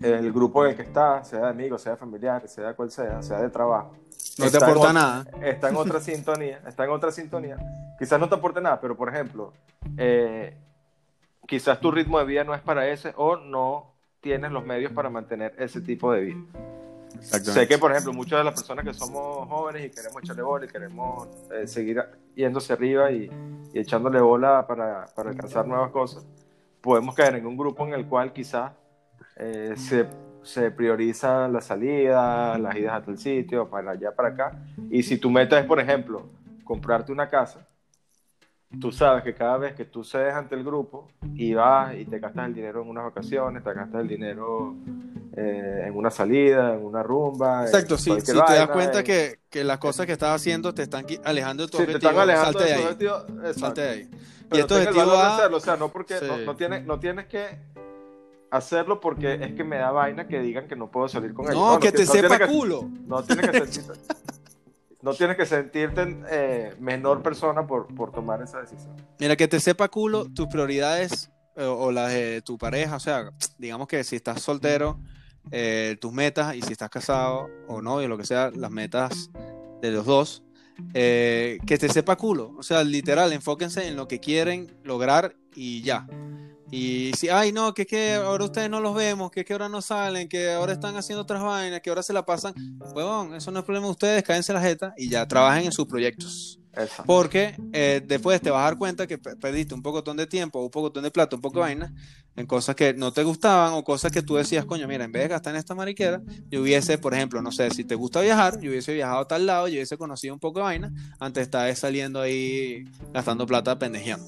S1: el grupo en el que estás, sea de amigos, sea de familiares, sea cual sea, sea de trabajo,
S2: No te
S1: está
S2: aporta nada.
S1: está en otra sintonía, está en otra sintonía. Quizás no te aporte nada, pero por ejemplo, eh, quizás tu ritmo de vida no es para ese o no tienes los medios para mantener ese tipo de vida. Sé que, por ejemplo, muchas de las personas que somos jóvenes y queremos echarle bola y queremos eh, seguir yéndose arriba y, y echándole bola para, para alcanzar nuevas cosas, podemos caer en un grupo en el cual quizás eh, se, se prioriza la salida, las idas a tal sitio, para allá, para acá. Y si tu meta es, por ejemplo, comprarte una casa, tú sabes que cada vez que tú cedes ante el grupo y vas y te gastas el dinero en unas vacaciones, te gastas el dinero eh, en una salida, en una rumba.
S2: Exacto, sí, si te das cuenta
S1: en-
S2: que, que las cosas que estás haciendo te están alejando de tu
S1: Sí, te
S2: objetivo,
S1: están alejando
S2: salte
S1: de
S2: de
S1: tu
S2: ahí.
S1: objetivo.
S2: Salte de ahí.
S1: Pero
S2: y
S1: el
S2: objetivo va...
S1: hacerlo, o sea, no porque
S2: Sí.
S1: no, no tienes, no tienes que hacerlo porque es que me da vaina que digan que no puedo salir con ellos.
S2: No, que
S1: ti-
S2: te sepa
S1: que-
S2: culo.
S1: no tienes que sentirte, no tienes que sentirte eh, menor persona por, por tomar esa decisión.
S2: Mira, que te sepa culo tus prioridades eh, o las de tu pareja. O sea, digamos que si estás soltero, eh, tus metas, y si estás casado o novio, lo que sea, las metas de los dos, que te sepa culo. O sea, literal, enfóquense en lo que quieren lograr y ya. Y si, ay, no, que es que ahora ustedes no los vemos, que es que ahora no salen, que ahora están haciendo otras vainas, que ahora se la pasan, huevón, eso no es problema de ustedes, cállense la jeta y ya trabajen en sus proyectos.
S1: Exacto.
S2: Porque eh, después te vas a dar cuenta que pe- perdiste un poco de tiempo, un poco de plata, un poco de vaina en cosas que no te gustaban o cosas que tú decías, coño, mira, en vez de gastar en esta mariquera, yo hubiese, por ejemplo, no sé, si te gusta viajar, yo hubiese viajado a tal lado, yo hubiese conocido un poco de vaina antes de estar saliendo ahí gastando plata pendejeando.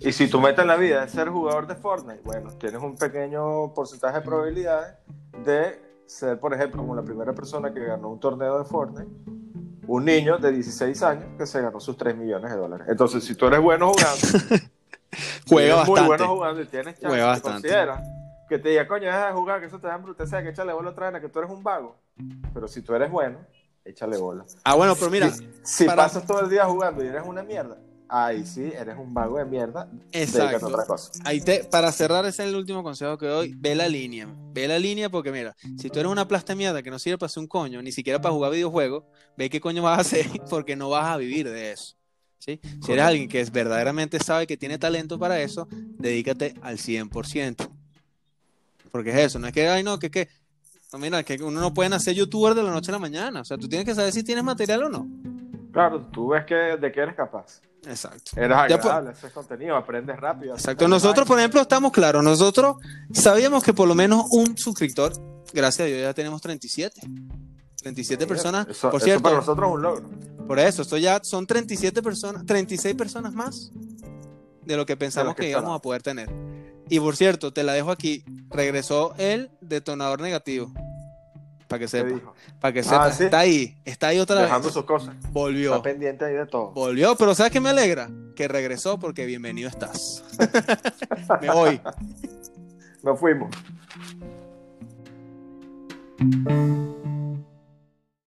S1: Y si tu meta en la vida es ser jugador de Fortnite, bueno, tienes un pequeño porcentaje de probabilidades de ser, por ejemplo, como la primera persona que ganó un torneo de Fortnite, un niño de 16 años que se ganó sus 3 millones de dólares. Entonces, si tú eres bueno jugando,
S2: Juega
S1: eres muy
S2: bastante.
S1: bueno jugando y tienes chance,
S2: Juega bastante.
S1: que te diga, coño, deja de jugar, que eso te da bruteza, que échale bola otra vez, que tú eres un vago. Pero si tú eres bueno, échale bola.
S2: Ah, bueno, pero mira,
S1: si, si
S2: para-
S1: pasas todo el día jugando y eres una mierda, ahí sí, eres un vago de mierda.
S2: Exacto.
S1: Otra cosa.
S2: Ahí te, para cerrar, ese es el último consejo que doy. Ve la línea. Ve la línea porque, mira, si tú eres una plasta mierda que no sirve para hacer un coño, ni siquiera para jugar videojuegos, ve qué coño vas a hacer porque no vas a vivir de eso. ¿sí? Si eres alguien que es, verdaderamente sabe que tiene talento para eso, dedícate al 100%. Porque es eso, no es que, ay, no, que que. No, mira, que uno no puede nacer youtuber de la noche a la mañana. O sea, tú tienes que saber si tienes material o no.
S1: Claro, tú ves que, de qué eres capaz.
S2: Exacto.
S1: Eres
S2: Ya, pues-
S1: agradable, haces contenido, aprendes rápido.
S2: Exacto. Nosotros, por ejemplo, estamos claros. Nosotros sabíamos que por lo menos un suscriptor, gracias a Dios, ya tenemos 37. 37 personas.
S1: Eso,
S2: por
S1: eso
S2: cierto,
S1: para nosotros es un logro.
S2: por eso, esto ya son 37 personas, 36 personas más de lo que pensamos
S1: que
S2: que íbamos a poder tener. Y por cierto, te la dejo aquí. Regresó el detonador negativo. Para que
S1: ¿Qué
S2: sepa. Para que
S1: Ah,
S2: sepa.
S1: ¿sí?
S2: Está ahí. Está ahí otra
S1: Dejando
S2: vez.
S1: sus cosas.
S2: Volvió.
S1: Está pendiente ahí de todo.
S2: Volvió, pero ¿sabes qué me alegra? Que regresó porque bienvenido estás. me voy.
S1: Nos fuimos.